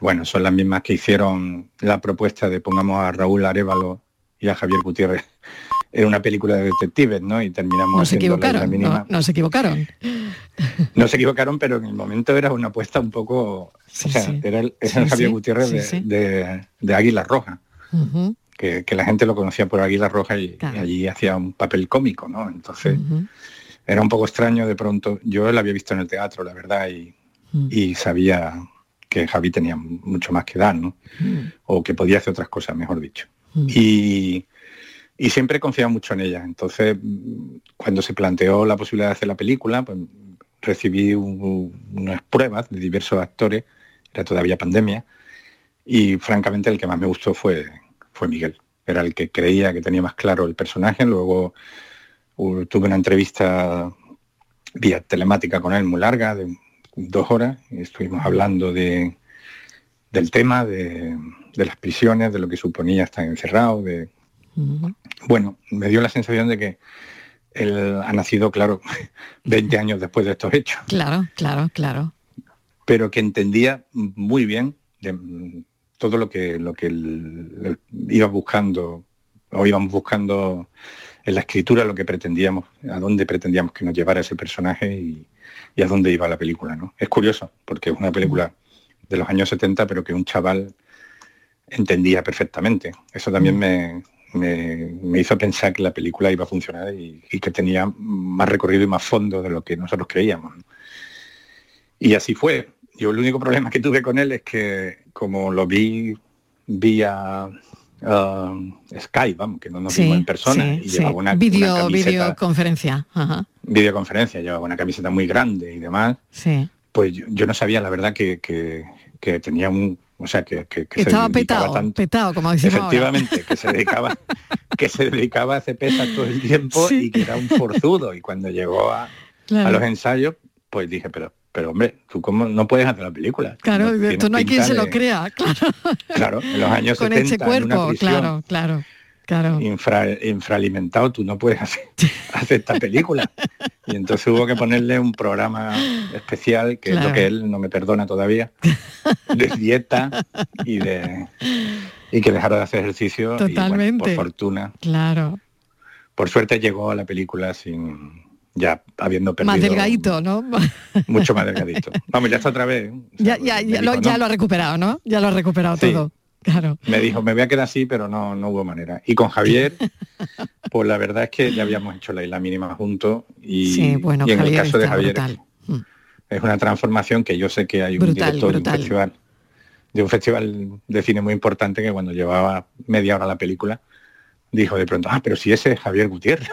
Speaker 25: Bueno, son las mismas que hicieron la propuesta de pongamos a Raúl Arevalo y a Javier Gutiérrez [LAUGHS] en una película de detectives, ¿no? Y terminamos.
Speaker 10: No se equivocaron. No, se equivocaron.
Speaker 25: No se equivocaron, pero en el momento era una apuesta un poco. o sea, era el, Javier Gutiérrez de, Águila Roja que, la gente lo conocía por Águila Roja y, allí hacía un papel cómico, ¿no? Entonces era un poco extraño de pronto. Yo la había visto en el teatro, la verdad, y, y sabía que Javi tenía mucho más que dar, ¿no? O que podía hacer otras cosas, mejor dicho. Y, y siempre he confiado mucho en ella. Entonces, cuando se planteó la posibilidad de hacer la película, pues recibí unas pruebas de diversos actores, era todavía pandemia, y francamente el que más me gustó fue, fue Miguel. Era el que creía que tenía más claro el personaje. Luego tuve una entrevista vía telemática con él muy larga, de dos horas, y estuvimos hablando de, del tema, de, las prisiones, de lo que suponía estar encerrado, de... Bueno, me dio la sensación de que él ha nacido, claro, [LAUGHS] 20 años después de estos hechos.
Speaker 10: Claro, claro, claro.
Speaker 25: Pero que entendía muy bien todo lo que, lo que iba buscando o íbamos buscando en la escritura lo que pretendíamos, a dónde pretendíamos que nos llevara ese personaje y, a dónde iba la película. ¿no? Es curioso, porque es una película de los años 70, pero que un chaval entendía perfectamente. Eso también me, me, hizo pensar que la película iba a funcionar y, y, que tenía más recorrido y más fondo de lo que nosotros creíamos. Y así fue. Yo el único problema que tuve con él es que como lo vi vía uh, Skype, vamos, que no nos vimos en persona, y llevaba una,
Speaker 10: Video, videoconferencia.
Speaker 25: Videoconferencia, llevaba una camiseta muy grande y demás.
Speaker 10: Sí.
Speaker 25: Pues yo, no sabía la verdad que, que, tenía un o sea que, que,
Speaker 10: estaba petado, petado, como decimos
Speaker 25: Efectivamente, que se dedicaba, [LAUGHS] que se dedicaba a hacer pesas todo el tiempo y que era un forzudo. Y cuando llegó a, a los ensayos, pues dije, pero pero hombre, tú cómo no puedes hacer la película.
Speaker 10: Claro, tú no hay quien se lo crea, claro.
Speaker 25: Claro, en los años
Speaker 10: Con
Speaker 25: 70,
Speaker 10: ese cuerpo, claro, claro. Claro.
Speaker 25: infralimentado, tú no puedes [LAUGHS] hacer, esta película. Y entonces hubo que ponerle un programa especial, que es lo que él no me perdona todavía, de dieta y de y que dejara de hacer ejercicio.
Speaker 10: Totalmente.
Speaker 25: por fortuna.
Speaker 10: Claro.
Speaker 25: Por suerte llegó a la película sin, ya habiendo perdido...
Speaker 10: Más delgadito, ¿no? [LAUGHS]
Speaker 25: Mucho más delgadito. Vamos, ya está otra vez. ¿eh?
Speaker 10: ya, ya, ya, lo, ha recuperado, ¿no? Ya lo ha recuperado todo. Claro.
Speaker 25: Me dijo, me voy a quedar así, pero no, no hubo manera. Y con Javier, [LAUGHS] pues la verdad es que ya habíamos hecho la isla mínima juntos y,
Speaker 10: sí, bueno,
Speaker 25: y en
Speaker 10: el
Speaker 25: caso de Javier mm. es una transformación que yo sé que hay un director de un festival de un festival de cine muy importante que cuando llevaba media hora la película dijo de pronto, ah, pero si ese es Javier Gutiérrez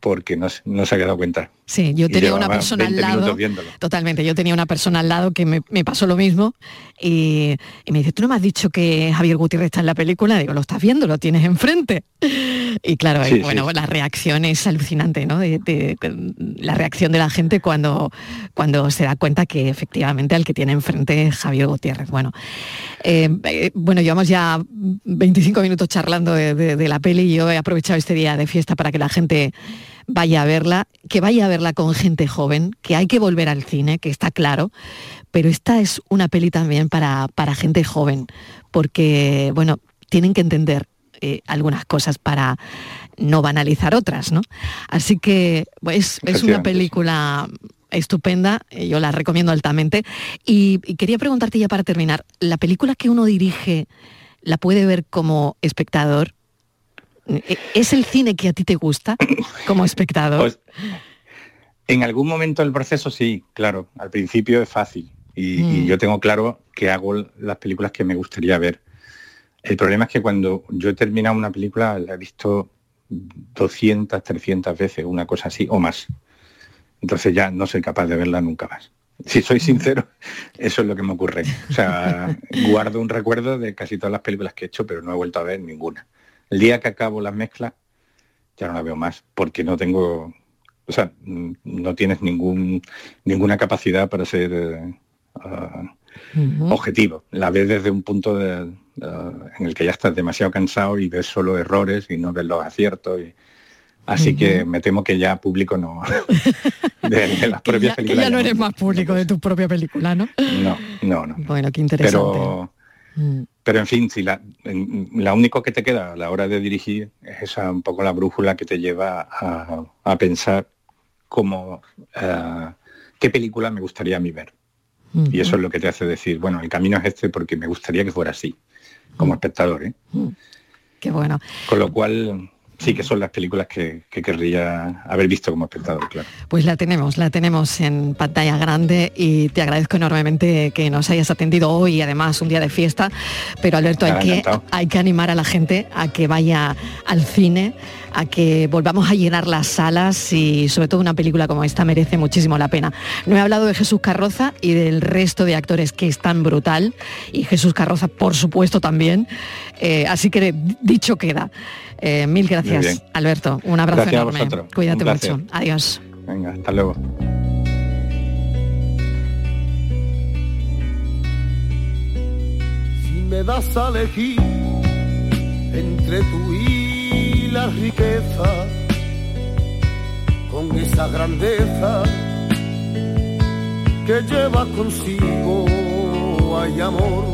Speaker 25: porque no, se ha dado cuenta.
Speaker 10: Sí, yo tenía una persona al lado. Totalmente, yo tenía una persona al lado que me, pasó lo mismo y, me dice, tú no me has dicho que Javier Gutiérrez está en la película, digo, lo estás viendo, lo tienes enfrente. [LAUGHS] Y claro, bueno, la reacción es alucinante, ¿no? De, la reacción de la gente cuando, cuando se da cuenta que efectivamente al que tiene enfrente es Javier Gutiérrez. Bueno, eh, eh, bueno, llevamos ya 25 minutos charlando de, la peli y yo he aprovechado este día de fiesta para que la gente vaya a verla, que vaya a verla con gente joven, que hay que volver al cine, que está claro, pero esta es una peli también para, para gente joven, porque, bueno, tienen que entender eh, algunas cosas para no banalizar otras, ¿no? Así que pues, es una película estupenda, eh, yo la recomiendo altamente. Y, quería preguntarte ya para terminar, ¿la película que uno dirige la puede ver como espectador? ¿E-, ¿Es el cine que a ti te gusta como espectador? Pues,
Speaker 25: en algún momento del proceso sí, claro. Al principio es fácil. Y, y, mm. yo tengo claro que hago las películas que me gustaría ver. El problema es que cuando yo he terminado una película la he visto 200, 300 veces, una cosa así, o más. Entonces ya no soy capaz de verla nunca más. Si soy sincero, eso es lo que me ocurre. O sea, [LAUGHS] guardo un recuerdo de casi todas las películas que he hecho, pero no he vuelto a ver ninguna. El día que acabo las mezclas, ya no la veo más, porque no tengo, o sea, no tienes ningún, ninguna capacidad para ser eh, objetivo. La ves desde un punto de, ah, en el que ya estás demasiado cansado y ves solo errores y no ves los aciertos. Y, así que me temo que ya público no [LAUGHS] de, de las propias
Speaker 10: ya, que
Speaker 25: películas.
Speaker 10: ya no eres más público de tu propia película, ¿no?
Speaker 25: No, no, no.
Speaker 10: Bueno, qué interesante.
Speaker 25: Pero,
Speaker 10: Mm.
Speaker 25: Pero en fin, si la, en- la único que te queda a la hora de dirigir es esa un poco la brújula que te lleva a, a pensar cómo eh, qué película me gustaría a mí ver. Y eso es lo que te hace decir, bueno, el camino es este porque me gustaría que fuera así, como espectador. ¿eh?
Speaker 10: Qué bueno.
Speaker 25: Con lo cual, sí que son las películas que, que querría haber visto como espectador, claro.
Speaker 10: Pues la tenemos, la tenemos en pantalla grande y te agradezco enormemente que nos hayas atendido hoy, además un día de fiesta. Pero Alberto, hay que, hay que animar a la gente a que vaya al cine, a que volvamos a llenar las salas y sobre todo una película como esta merece muchísimo la pena. No he hablado de Jesús Carroza y del resto de actores que es tan brutal y Jesús Carroza por supuesto también. Eh, así que dicho queda. Eh, mil gracias. Alberto. Un abrazo
Speaker 25: Gracias a
Speaker 10: enorme.
Speaker 25: vosotros.
Speaker 10: Cuídate
Speaker 25: Un
Speaker 10: mucho. Adiós.
Speaker 25: Venga, hasta luego.
Speaker 26: Si me das a elegir entre tú y riqueza, con esa grandeza que lleva consigo, hay amor,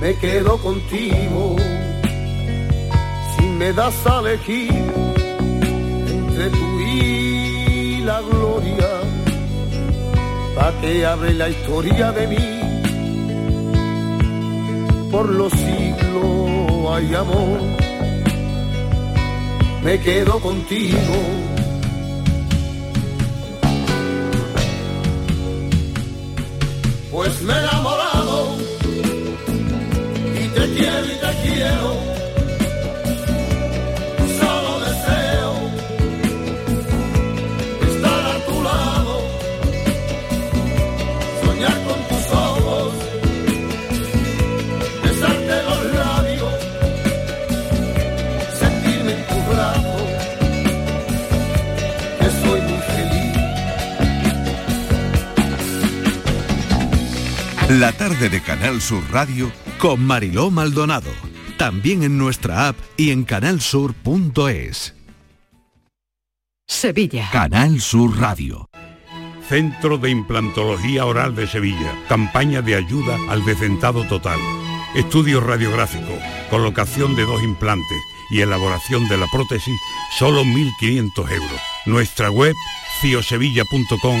Speaker 26: me quedo contigo. Si me das a elegir entre tú y la gloria, pa' que hable la historia de mí por los siglos hay amor. Me quedo contigo. Pues me he enamorado y te quiero y te quiero.
Speaker 27: La tarde de Canal Sur Radio con Mariló Maldonado. También en nuestra app y en canalsur.es.
Speaker 8: Sevilla.
Speaker 16: Canal Sur Radio.
Speaker 28: Centro de Implantología Oral de Sevilla. Campaña de ayuda al decentado total. Estudio radiográfico, colocación de dos implantes y elaboración de la prótesis, solo 1.500 euros. Nuestra web, ciosevilla.com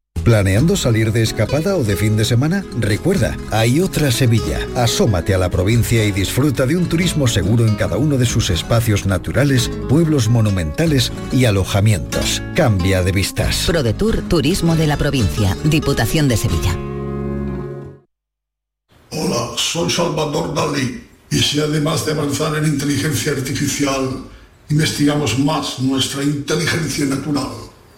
Speaker 29: ¿Planeando salir de escapada o de fin de semana? Recuerda, hay otra Sevilla. Asómate a la provincia y disfruta de un turismo seguro en cada uno de sus espacios naturales, pueblos monumentales y alojamientos. Cambia de vistas.
Speaker 30: ProDetour Turismo de la Provincia, Diputación de Sevilla.
Speaker 31: Hola, soy Salvador Dalí. Y si además de avanzar en inteligencia artificial, investigamos más nuestra inteligencia natural,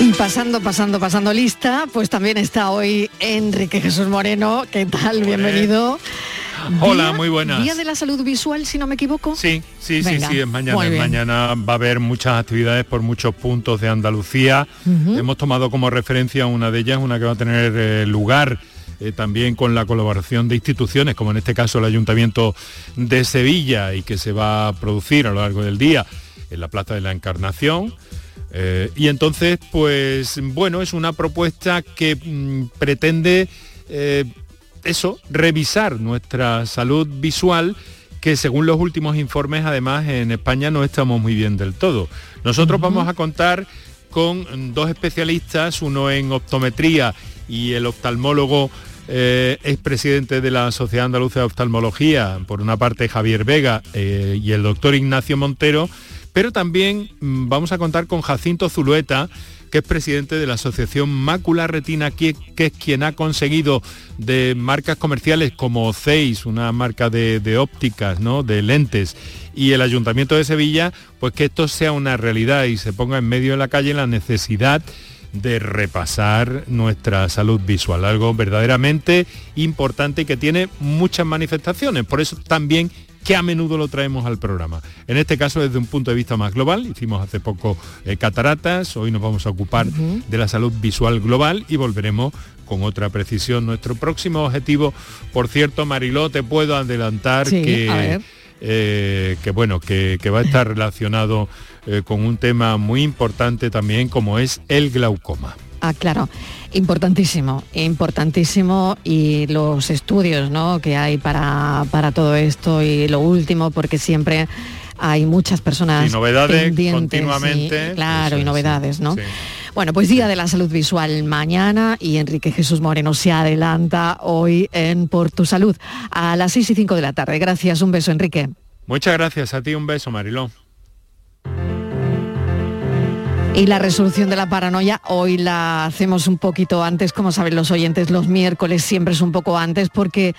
Speaker 10: Y pasando, pasando, pasando lista, pues también está hoy Enrique Jesús Moreno. ¿Qué tal? Bienvenido.
Speaker 32: Hola, muy buenas.
Speaker 10: Día de la salud visual, si no me equivoco.
Speaker 32: Sí, sí, sí,
Speaker 10: Venga,
Speaker 32: sí, es mañana. es mañana va a haber muchas actividades por muchos puntos de Andalucía. Hemos tomado como referencia una de ellas, una que va a tener eh, lugar eh, también con la colaboración de instituciones, como en este caso el Ayuntamiento de Sevilla, y que se va a producir a lo largo del día en la Plaza de la Encarnación. Eh, y entonces, pues bueno, es una propuesta que mm, pretende eh, eso, revisar nuestra salud visual, que según los últimos informes, además, en España no estamos muy bien del todo. Nosotros vamos a contar con dos especialistas, uno en optometría y el oftalmólogo eh, expresidente de la Sociedad Andaluza de Oftalmología, por una parte Javier Vega eh, y el doctor Ignacio Montero, pero también mm, vamos a contar con Jacinto Zulueta, que es presidente de la Asociación Mácula Retina, que, es quien ha conseguido de marcas comerciales como Zeiss, una marca de, de ópticas, ¿no? de lentes, y el Ayuntamiento de Sevilla, pues que esto sea una realidad y se ponga en medio de la calle la necesidad de repasar nuestra salud visual, algo verdaderamente importante y que tiene muchas manifestaciones. Por eso también que a menudo lo traemos al programa. En este caso desde un punto de vista más global, hicimos hace poco eh, cataratas, hoy nos vamos a ocupar de la salud visual global y volveremos con otra precisión. Nuestro próximo objetivo, por cierto, Mariló, te puedo adelantar
Speaker 10: Sí,
Speaker 32: que, eh, que bueno, que, que va a estar [LAUGHS] relacionado eh, con un tema muy importante también como es el glaucoma.
Speaker 10: Ah, claro. Importantísimo, importantísimo y los estudios ¿no? que hay para, para todo esto y lo último, porque siempre hay muchas personas
Speaker 32: Y novedades
Speaker 10: pendientes,
Speaker 32: continuamente,
Speaker 10: y- claro, y
Speaker 32: es,
Speaker 10: novedades, ¿no?
Speaker 32: sí.
Speaker 10: Bueno, pues Día de la Salud Visual mañana y Enrique Jesús Moreno se adelanta hoy en Por Tu Salud a las 6 y 5 de la tarde. Gracias, un beso, Enrique.
Speaker 32: Muchas gracias a ti, un beso, Mariló.
Speaker 10: Y la resolución de la paranoia hoy la hacemos un poquito antes, como saben los oyentes, los miércoles siempre es un poco antes porque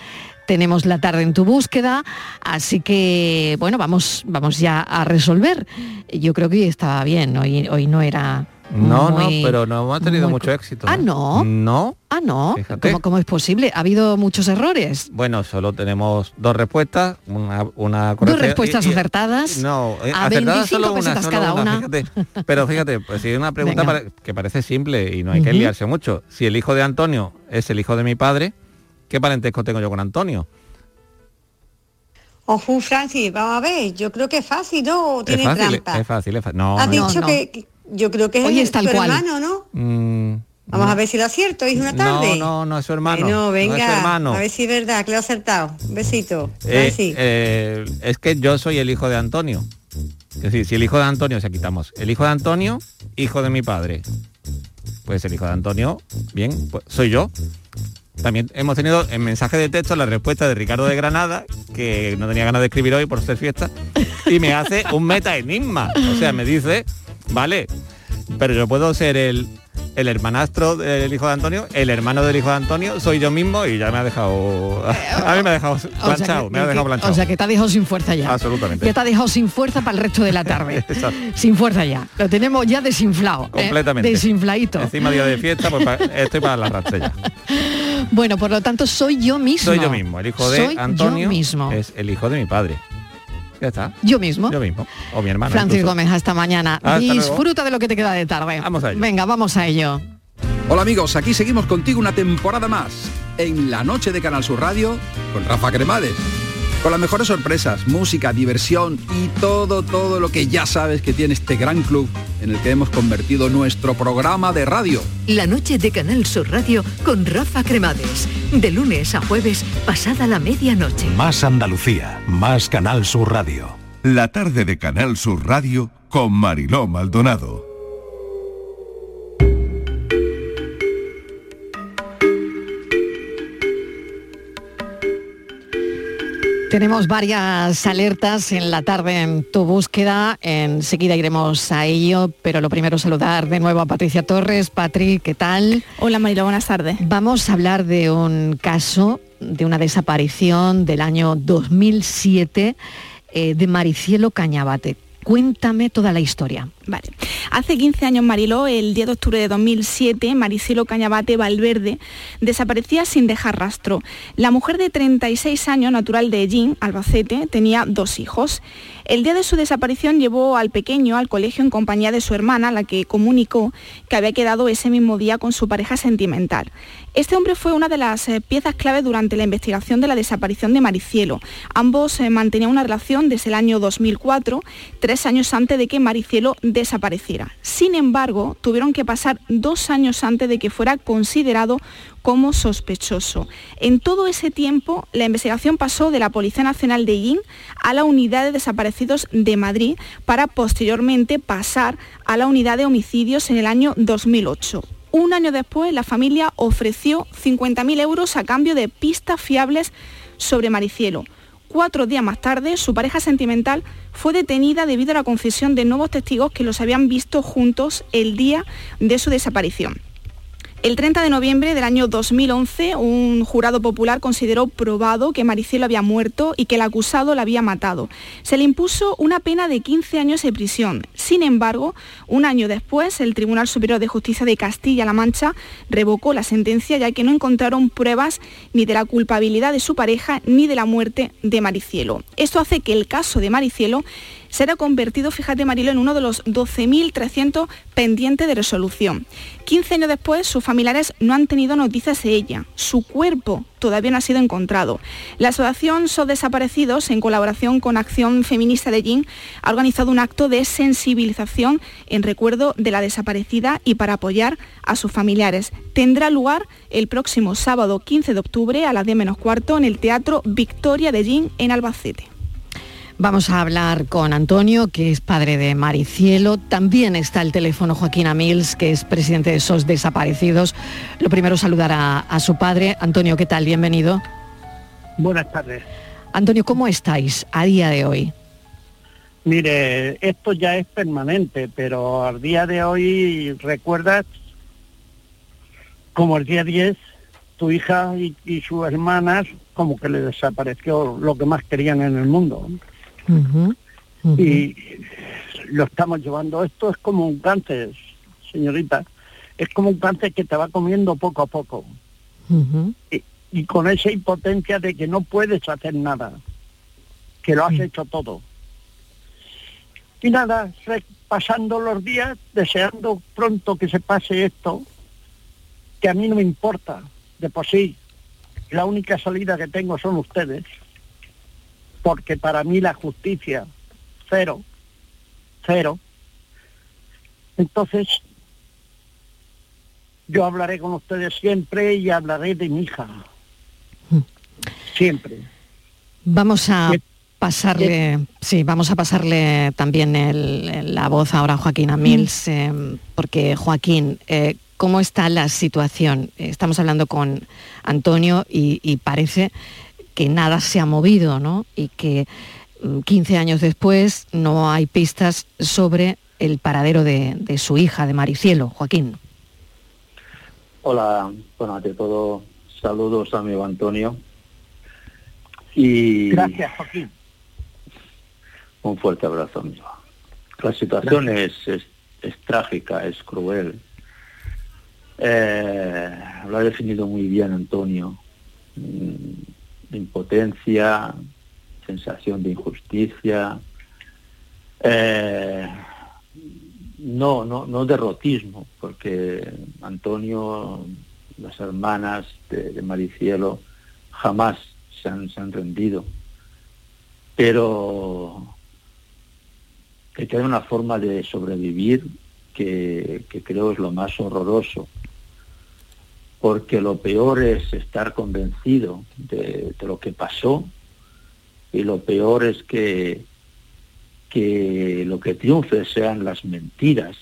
Speaker 10: tenemos la tarde en tu búsqueda, así que bueno, vamos, vamos ya a resolver. Yo creo que estaba bien, hoy, hoy no era...
Speaker 12: No,
Speaker 10: muy-
Speaker 12: no, pero no hemos tenido
Speaker 10: muy
Speaker 12: mucho éxito.
Speaker 10: Ah,
Speaker 12: ¿eh?
Speaker 10: no.
Speaker 12: No.
Speaker 10: Ah, no. ¿Cómo, cómo es posible? Ha habido muchos errores.
Speaker 12: Bueno, solo tenemos dos respuestas, una, una
Speaker 10: Dos
Speaker 12: correcta.
Speaker 10: respuestas
Speaker 12: y- y-
Speaker 10: acertadas.
Speaker 12: No, eh,
Speaker 10: a
Speaker 12: acertada
Speaker 10: 25
Speaker 12: solo una, solo
Speaker 10: cada una.
Speaker 12: fíjate. Pero fíjate, pues si hay una pregunta que parece simple y no hay que liarse mucho. Si el hijo de Antonio es el hijo de mi padre, ¿qué parentesco tengo yo con Antonio?
Speaker 33: Ojo, Francis, vamos a ver, yo creo que es fácil, ¿no? ¿O
Speaker 12: Es
Speaker 33: tiene
Speaker 12: fácil,
Speaker 33: trampa?
Speaker 12: es fácil, es fácil. No,
Speaker 33: Has
Speaker 12: no,
Speaker 33: dicho
Speaker 12: no.
Speaker 33: que, que- yo creo que es
Speaker 10: Oye,
Speaker 33: el-
Speaker 10: es tal
Speaker 33: tu
Speaker 10: cual.
Speaker 33: hermano, ¿no?
Speaker 12: Mm,
Speaker 33: Vamos a ver si lo acierto, es una tarde.
Speaker 12: No, no, no es su hermano. No es su
Speaker 33: venga,
Speaker 12: hermano.
Speaker 33: a ver si es verdad, que lo he acertado. Un besito.
Speaker 12: Eh, eh, es que yo soy el hijo de Antonio. Es decir, si el hijo de Antonio, se quitamos, el hijo de Antonio, hijo de mi padre. Pues el hijo de Antonio, bien, pues soy yo. También hemos tenido en mensaje de texto la respuesta de Ricardo de Granada, que no tenía ganas de escribir hoy por ser fiesta, y me hace un meta enigma. O sea, me dice, vale, pero yo puedo ser el, el hermanastro del hijo de Antonio, el hermano del hijo de Antonio, soy yo mismo y ya me ha dejado. [LAUGHS] A mí me ha dejado
Speaker 10: O sea
Speaker 12: planchado,
Speaker 10: que-
Speaker 12: me ha dejado planchado.
Speaker 10: O sea que te ha dejado sin fuerza ya.
Speaker 12: Absolutamente.
Speaker 10: Ya te ha dejado sin fuerza para el resto de la tarde. [LAUGHS]
Speaker 12: Exacto.
Speaker 10: sin fuerza ya. Lo tenemos ya desinflado. ¿eh?
Speaker 12: Completamente.
Speaker 10: Desinfladito.
Speaker 12: Encima día de fiesta, pues [LAUGHS] estoy para la rastrella.
Speaker 10: Bueno, por lo tanto, soy yo mismo.
Speaker 12: Soy yo mismo, el hijo de
Speaker 10: Soy
Speaker 12: Antonio
Speaker 10: yo mismo.
Speaker 12: es el hijo de mi padre. Ya está.
Speaker 10: Yo mismo.
Speaker 12: Yo mismo. O mi hermano.
Speaker 10: Francis
Speaker 12: incluso.
Speaker 10: Gómez, hasta mañana.
Speaker 12: Hasta luego.
Speaker 10: Disfruta de lo que te queda de tarde. Vamos a ello. Venga, vamos a ello.
Speaker 34: Hola amigos, aquí seguimos contigo una temporada más en la noche de Canal Sur Radio con Rafa Cremades. Con las mejores sorpresas, música, diversión y todo, todo lo que ya sabes que tiene este gran club en el que hemos convertido nuestro programa de radio.
Speaker 8: La noche de Canal Sur Radio con Rafa Cremades. De lunes a jueves, pasada la medianoche.
Speaker 27: Más Andalucía, más Canal Sur Radio.
Speaker 35: La tarde de Canal Sur Radio con Mariló Maldonado.
Speaker 10: Tenemos varias alertas en la tarde en tu búsqueda. Enseguida iremos a ello, pero lo primero saludar de nuevo a Patricia Torres. Patri, ¿qué tal?
Speaker 13: Hola Marilo, buenas tardes.
Speaker 10: Vamos a hablar de un caso, de una desaparición del año 2007 eh, de Maricielo Cañabate. Cuéntame toda la historia.
Speaker 13: Vale. Hace 15 años, Mariló, el 10 de octubre de 2007, Maricelo Cañabate Valverde desaparecía sin dejar rastro. La mujer de 36 años, natural de Ellín, Albacete, tenía dos hijos. El día de su desaparición llevó al pequeño al colegio en compañía de su hermana, la que comunicó que había quedado ese mismo día con su pareja sentimental. Este hombre fue una de las eh, piezas clave durante la investigación de la desaparición de Maricielo. Ambos eh, mantenían una relación desde el año 2004, tres años antes de que Maricielo desapareciera. Sin embargo, tuvieron que pasar dos años antes de que fuera considerado como sospechoso. En todo ese tiempo, la investigación pasó de la Policía Nacional de Yin a la Unidad de Desaparecidos de Madrid para posteriormente pasar a la Unidad de Homicidios en el año 2008. Un año después, la familia ofreció 50.000 euros a cambio de pistas fiables sobre Maricielo. Cuatro días más tarde, su pareja sentimental fue detenida debido a la confesión de nuevos testigos que los habían visto juntos el día de su desaparición. El 30 de noviembre del año 2011, un jurado popular consideró probado que Maricielo había muerto y que el acusado la había matado. Se le impuso una pena de 15 años de prisión. Sin embargo, un año después, el Tribunal Superior de Justicia de Castilla-La Mancha revocó la sentencia ya que no encontraron pruebas ni de la culpabilidad de su pareja ni de la muerte de Maricielo. Esto hace que el caso de Maricielo será convertido, fíjate Marilo, en uno de los 12.300 pendientes de resolución. 15 años después, sus familiares no han tenido noticias de ella. Su cuerpo todavía no ha sido encontrado. La asociación SOS Desaparecidos, en colaboración con Acción Feminista de Jin, ha organizado un acto de sensibilización en recuerdo de la desaparecida y para apoyar a sus familiares. Tendrá lugar el próximo sábado 15 de octubre a las 10 menos cuarto en el Teatro Victoria de Jin en Albacete.
Speaker 10: Vamos a hablar con Antonio, que es padre de Maricielo. También está el teléfono Joaquín Amils, que es presidente de esos desaparecidos. Lo primero, saludar a, a su padre. Antonio, ¿qué tal? Bienvenido.
Speaker 36: Buenas tardes.
Speaker 10: Antonio, ¿cómo estáis a día de hoy?
Speaker 36: Mire, esto ya es permanente, pero al día de hoy recuerdas como el día 10 tu hija y, y sus hermanas como que le desapareció lo que más querían en el mundo. Y lo estamos llevando. Esto es como un cáncer, señorita. Es como un cáncer que te va comiendo poco a poco. y, y con esa impotencia de que no puedes hacer nada, que lo has hecho todo. Y nada, pasando los días, deseando pronto que se pase esto, que a mí no me importa, de por sí. La única salida que tengo son ustedes, porque para mí la justicia, cero, cero. Entonces, yo hablaré con ustedes siempre y hablaré de mi hija. Siempre.
Speaker 10: Vamos a pasarle, sí, vamos a pasarle también el- la voz ahora a Joaquín Amils, eh, porque Joaquín, eh, ¿cómo está la situación? Eh, Estamos hablando con Antonio y, y parece que nada se ha movido, ¿no? Y que mm, 15 años después no hay pistas sobre el paradero de, de su hija, de Maricielo. Joaquín.
Speaker 37: Hola, bueno, ante todo, saludos a mi amigo Antonio. Y
Speaker 36: Gracias, Joaquín.
Speaker 37: un fuerte abrazo, amigo. La situación es, es, es trágica, es cruel. Eh, lo ha definido muy bien Antonio. Mm, Impotencia, sensación de injusticia, eh, no, no, no derrotismo, porque Antonio, las hermanas de, de Maricielo jamás se han, se han rendido. Pero que queda una forma de sobrevivir que, que creo es lo más horroroso, porque lo peor es estar convencido de, de lo que pasó y lo peor es que, que lo que triunfe sean las mentiras,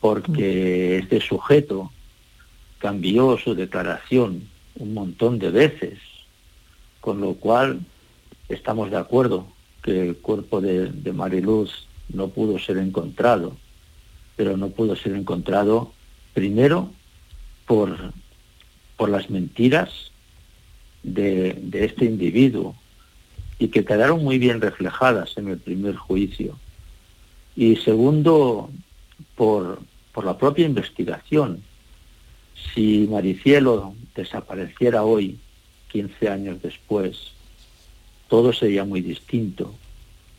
Speaker 37: porque este sujeto cambió su declaración un montón de veces, con lo cual estamos de acuerdo que el cuerpo de, de Mariluz no pudo ser encontrado, pero no pudo ser encontrado primero por, por las mentiras de, este individuo y que quedaron muy bien reflejadas en el primer juicio. Y segundo, por, por la propia investigación. Si Maricielo desapareciera hoy, 15 años después, todo sería muy distinto,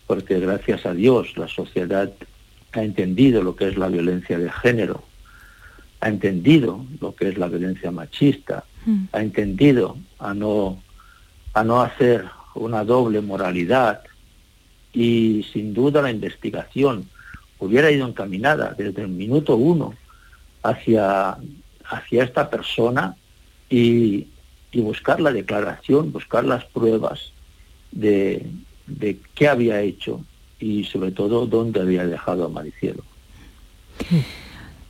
Speaker 37: porque gracias a Dios la sociedad ha entendido lo que es la violencia de género, ha entendido lo que es la violencia machista,
Speaker 13: Mm.
Speaker 37: ha entendido a no, a no hacer una doble moralidad y sin duda la investigación hubiera ido encaminada desde el minuto uno hacia, hacia esta persona y, y buscar la declaración, buscar las pruebas de, de qué había hecho y sobre todo dónde había dejado a Maricielo.
Speaker 13: Mm,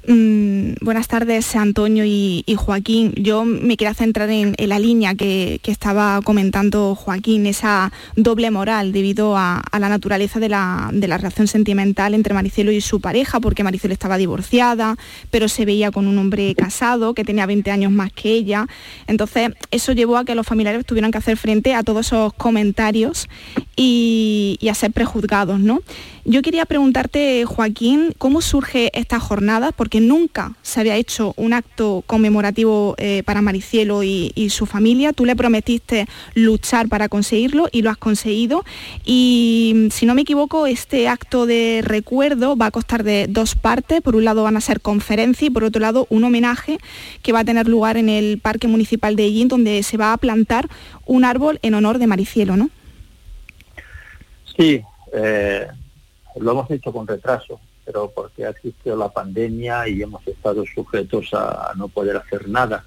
Speaker 13: buenas tardes, Antonio y, Joaquín. Yo me quería centrar en, la línea que, estaba comentando Joaquín, esa doble moral debido a, la naturaleza de la, relación sentimental entre Maricelo y su pareja, porque Maricelo estaba divorciada, pero se veía con un hombre casado que tenía 20 años más que ella. Entonces, eso llevó a que los familiares tuvieran que hacer frente a todos esos comentarios y, y a ser prejuzgados, ¿no? Yo quería preguntarte, Joaquín, ¿cómo surge esta jornada? Porque nunca se había hecho un acto conmemorativo eh, para Maricielo y, su familia. Tú le prometiste luchar para conseguirlo y lo has conseguido. Y si no me equivoco, este acto de recuerdo va a costar de dos partes. Por un lado van a ser conferencias y por otro lado un homenaje que va a tener lugar en el Parque Municipal de Ellín, donde se va a plantar un árbol en honor de Maricielo, ¿no?
Speaker 37: Sí, eh, lo hemos hecho con retraso, pero porque ha existido la pandemia y hemos estado sujetos a, no poder hacer nada.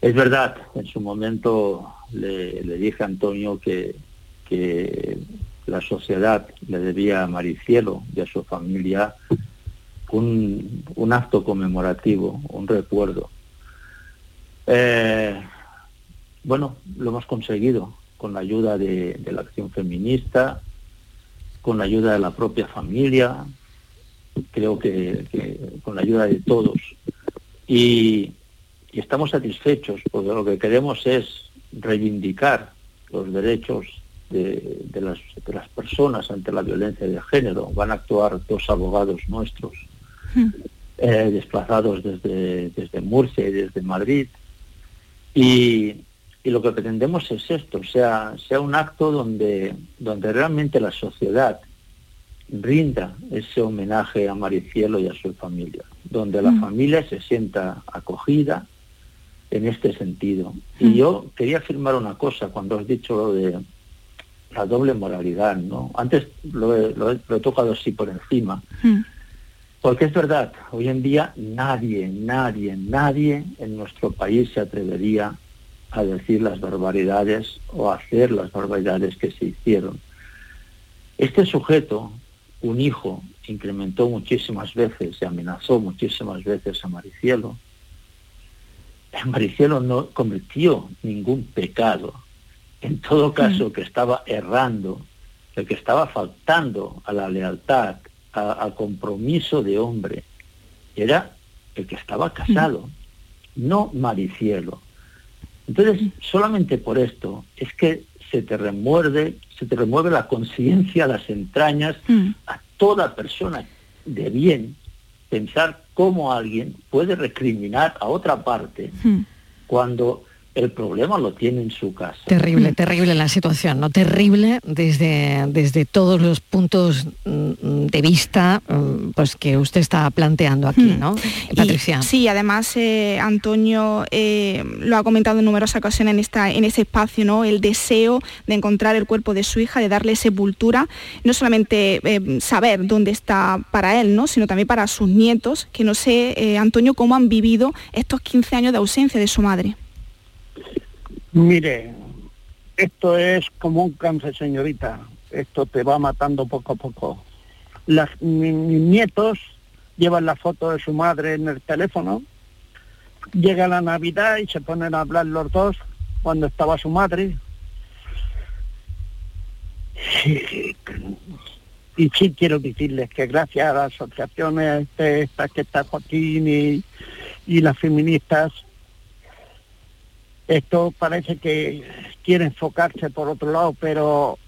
Speaker 37: Es verdad, en su momento le, dije a Antonio que, que, la sociedad le debía a Maricielo y a su familia un, un acto conmemorativo, un recuerdo. Eh, bueno, lo hemos conseguido con la ayuda de la acción feminista, con la ayuda de la propia familia, creo que, que con la ayuda de todos. Y, y, estamos satisfechos porque lo que queremos es reivindicar los derechos de, de, las, de, las, personas ante la violencia de género. Van a actuar dos abogados nuestros, mm. eh, desplazados desde, desde Murcia y desde Madrid. Y, y lo que pretendemos es esto, sea, sea un acto donde, donde realmente la sociedad rinda ese homenaje a Maricielo y a su familia, donde la mm. familia se sienta acogida en este sentido. Mm. Y yo quería afirmar una cosa cuando has dicho lo de la doble moralidad, ¿no? Antes lo he, lo he, lo he tocado así por encima, mm. porque es verdad, hoy en día nadie, nadie, nadie en nuestro país se atrevería a decir las barbaridades o a hacer las barbaridades que se hicieron. Este sujeto, un hijo, incrementó muchísimas veces y amenazó muchísimas veces a Maricielo. Maricielo no cometió ningún pecado. En todo caso, que estaba errando, el que estaba faltando a la lealtad, al compromiso de hombre, era el que estaba casado, no Maricielo. Entonces, solamente por esto es que se te remuerde, se te remueve la conciencia, las entrañas mm. a toda persona de bien pensar cómo alguien puede recriminar a otra parte mm. cuando el problema lo tiene en su casa.
Speaker 10: Terrible, terrible la situación, ¿no? Terrible desde, desde todos los puntos mm, de vista pues que usted está planteando aquí, ¿no?
Speaker 13: Y,
Speaker 10: Patricia.
Speaker 13: Sí, además eh, Antonio eh, lo ha comentado en numerosas ocasiones en, esta, en este espacio, ¿no? El deseo de encontrar el cuerpo de su hija, de darle sepultura, no solamente eh, saber dónde está para él, ¿no? Sino también para sus nietos, que no sé, eh, Antonio, cómo han vivido estos 15 años de ausencia de su madre.
Speaker 36: Mire, esto es como un cáncer, señorita. Esto te va matando poco a poco. Las, mi, mis nietos llevan la foto de su madre en el teléfono. Llega la Navidad y se ponen a hablar los dos cuando estaba su madre. Y, sí quiero decirles que gracias a las asociaciones estas que está Joaquín y, y las feministas, esto parece que, quiere enfocarse por otro lado, pero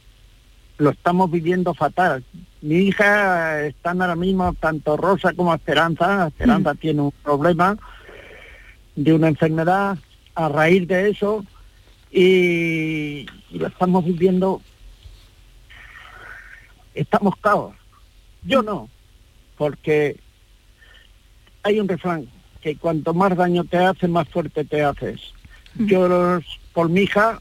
Speaker 36: lo estamos viviendo fatal. Mi hija están ahora mismo tanto Rosa como Esperanza. Esperanza tiene un problema de una enfermedad a raíz de eso y, y lo estamos viviendo. Estamos caos. Yo no, porque hay un refrán que cuanto más daño te hace, más fuerte te haces. Yo los- por mi hija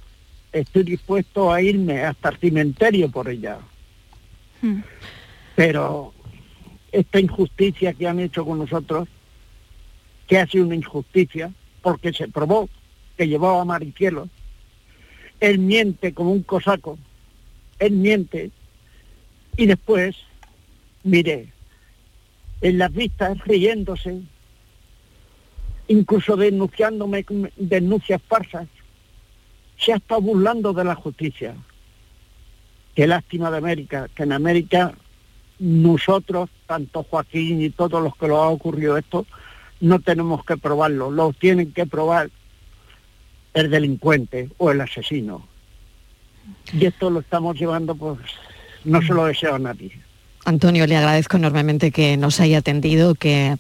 Speaker 36: estoy dispuesto a irme hasta el cementerio por ella. Pero esta injusticia que han hecho con nosotros, que ha sido una injusticia, porque se probó que llevaba a Maricielo, él miente como un cosaco, él miente, y después, mire, en las vistas riéndose, incluso denunciándome denuncias falsas, se ha estado burlando de la justicia. Qué lástima de América, que en América nosotros, tanto Joaquín y todos los que lo ha ocurrido esto, no tenemos que probarlo, lo tienen que probar el delincuente o el asesino. Y esto lo estamos llevando, pues, no se lo deseo a nadie.
Speaker 10: Antonio, le agradezco enormemente que nos haya atendido, que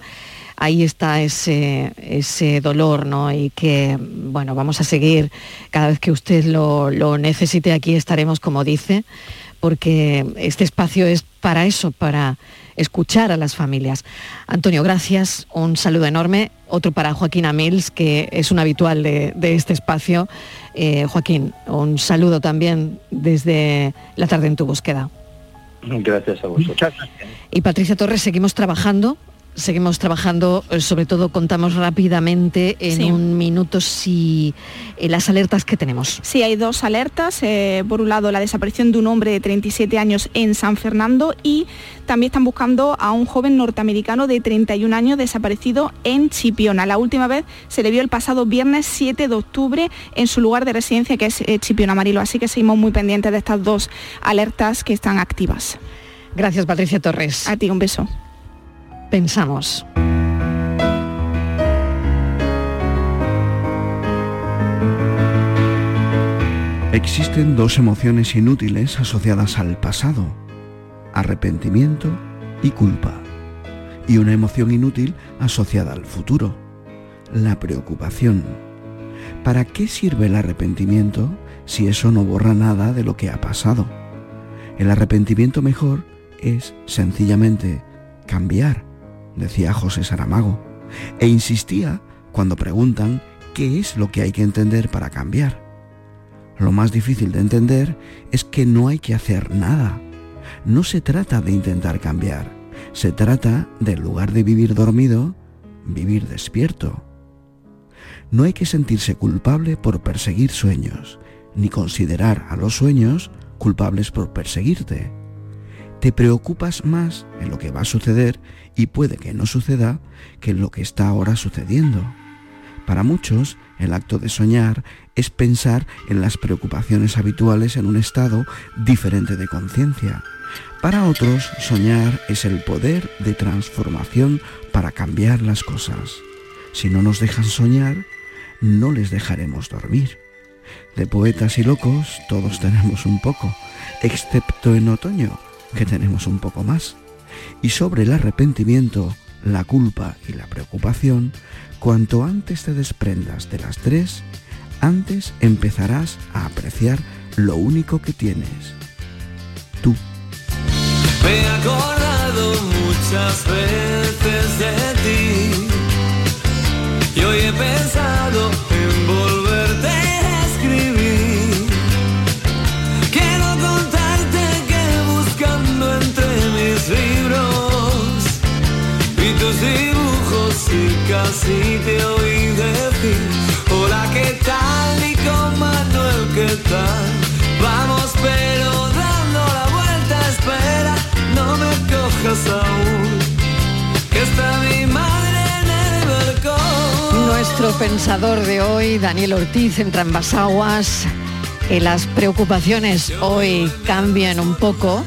Speaker 10: ahí está ese, ese dolor, ¿no? Y que, bueno, vamos a seguir cada vez que usted lo, lo necesite, aquí estaremos, como dice, porque este espacio es para eso, para escuchar a las familias. Antonio, gracias, un saludo enorme. Otro para Joaquín Amils, que es un habitual de, de este espacio. Eh, Joaquín, un saludo también desde la tarde en tu búsqueda.
Speaker 37: Gracias a vosotros.
Speaker 10: Y Patricia Torres, seguimos trabajando, seguimos trabajando, eh, sobre todo contamos rápidamente en
Speaker 13: Sí.
Speaker 10: un minuto si eh, las alertas que tenemos.
Speaker 13: Sí, hay dos alertas. eh, por un lado, la desaparición de un hombre de 37 años en San Fernando y también están buscando a un joven norteamericano de 31 años desaparecido en Chipiona. La última vez se le vio el pasado viernes 7 de octubre en su lugar de residencia, que es eh, Chipiona Marilo. Así que seguimos muy pendientes de estas dos alertas que están activas.
Speaker 10: Gracias, Patricia Torres.
Speaker 13: A ti, un beso.
Speaker 10: Pensamos.
Speaker 38: Existen dos emociones inútiles asociadas al pasado, arrepentimiento y culpa, y una emoción inútil asociada al futuro, la preocupación. ¿Para qué sirve el arrepentimiento si eso no borra nada de lo que ha pasado? El arrepentimiento mejor es sencillamente cambiar, decía José Saramago, e insistía cuando preguntan qué es lo que hay que entender para cambiar. Lo más difícil de entender es que no hay que hacer nada. No se trata de intentar cambiar, se trata de en lugar de vivir dormido, vivir despierto. No hay que sentirse culpable por perseguir sueños, ni considerar a los sueños culpables por perseguirte. Te preocupas más en lo que va a suceder y puede que no suceda que lo que está ahora sucediendo. Para muchos, el acto de soñar es pensar en las preocupaciones habituales en un estado diferente de conciencia. Para otros, soñar es el poder de transformación para cambiar las cosas. Si no nos dejan soñar, no les dejaremos dormir. De poetas y locos todos tenemos un poco, excepto en otoño, que tenemos un poco más. Y sobre el arrepentimiento, la culpa y la preocupación, cuanto antes te desprendas de las tres, antes empezarás a apreciar lo único que tienes. Tú.
Speaker 39: Me he acordado muchas veces de ti y hoy he pensado Vamos, pero dando la vuelta, espera, no me cojas aún, que está mi madre en el balcón.
Speaker 10: Nuestro pensador de hoy, Daniel Ortiz, entra en Basaguas. Que las preocupaciones hoy cambian un poco,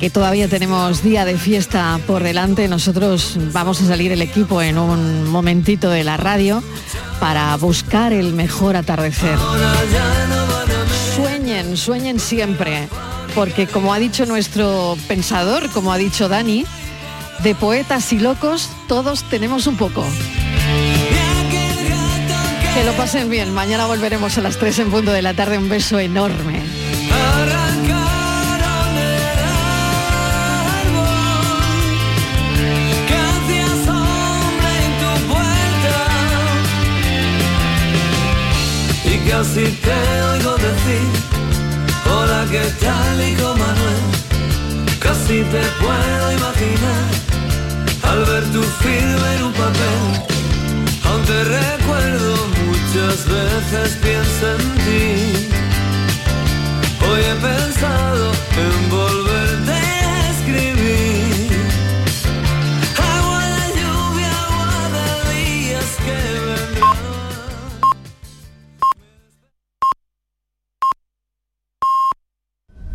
Speaker 10: que todavía tenemos día de fiesta por delante. Nosotros vamos a salir el equipo en un momentito de la radio para buscar el mejor atardecer. Sueñen, siempre, porque como ha dicho nuestro pensador, como ha dicho Dani, de poetas y locos todos tenemos un poco. Que lo pasen bien, mañana volveremos a las 3 en punto de la tarde, un beso enorme.
Speaker 39: así te oigo decir qué tal hijo Manuel casi te puedo imaginar al ver tu firma en un papel aún te recuerdo muchas veces pienso en ti. Hoy he pensado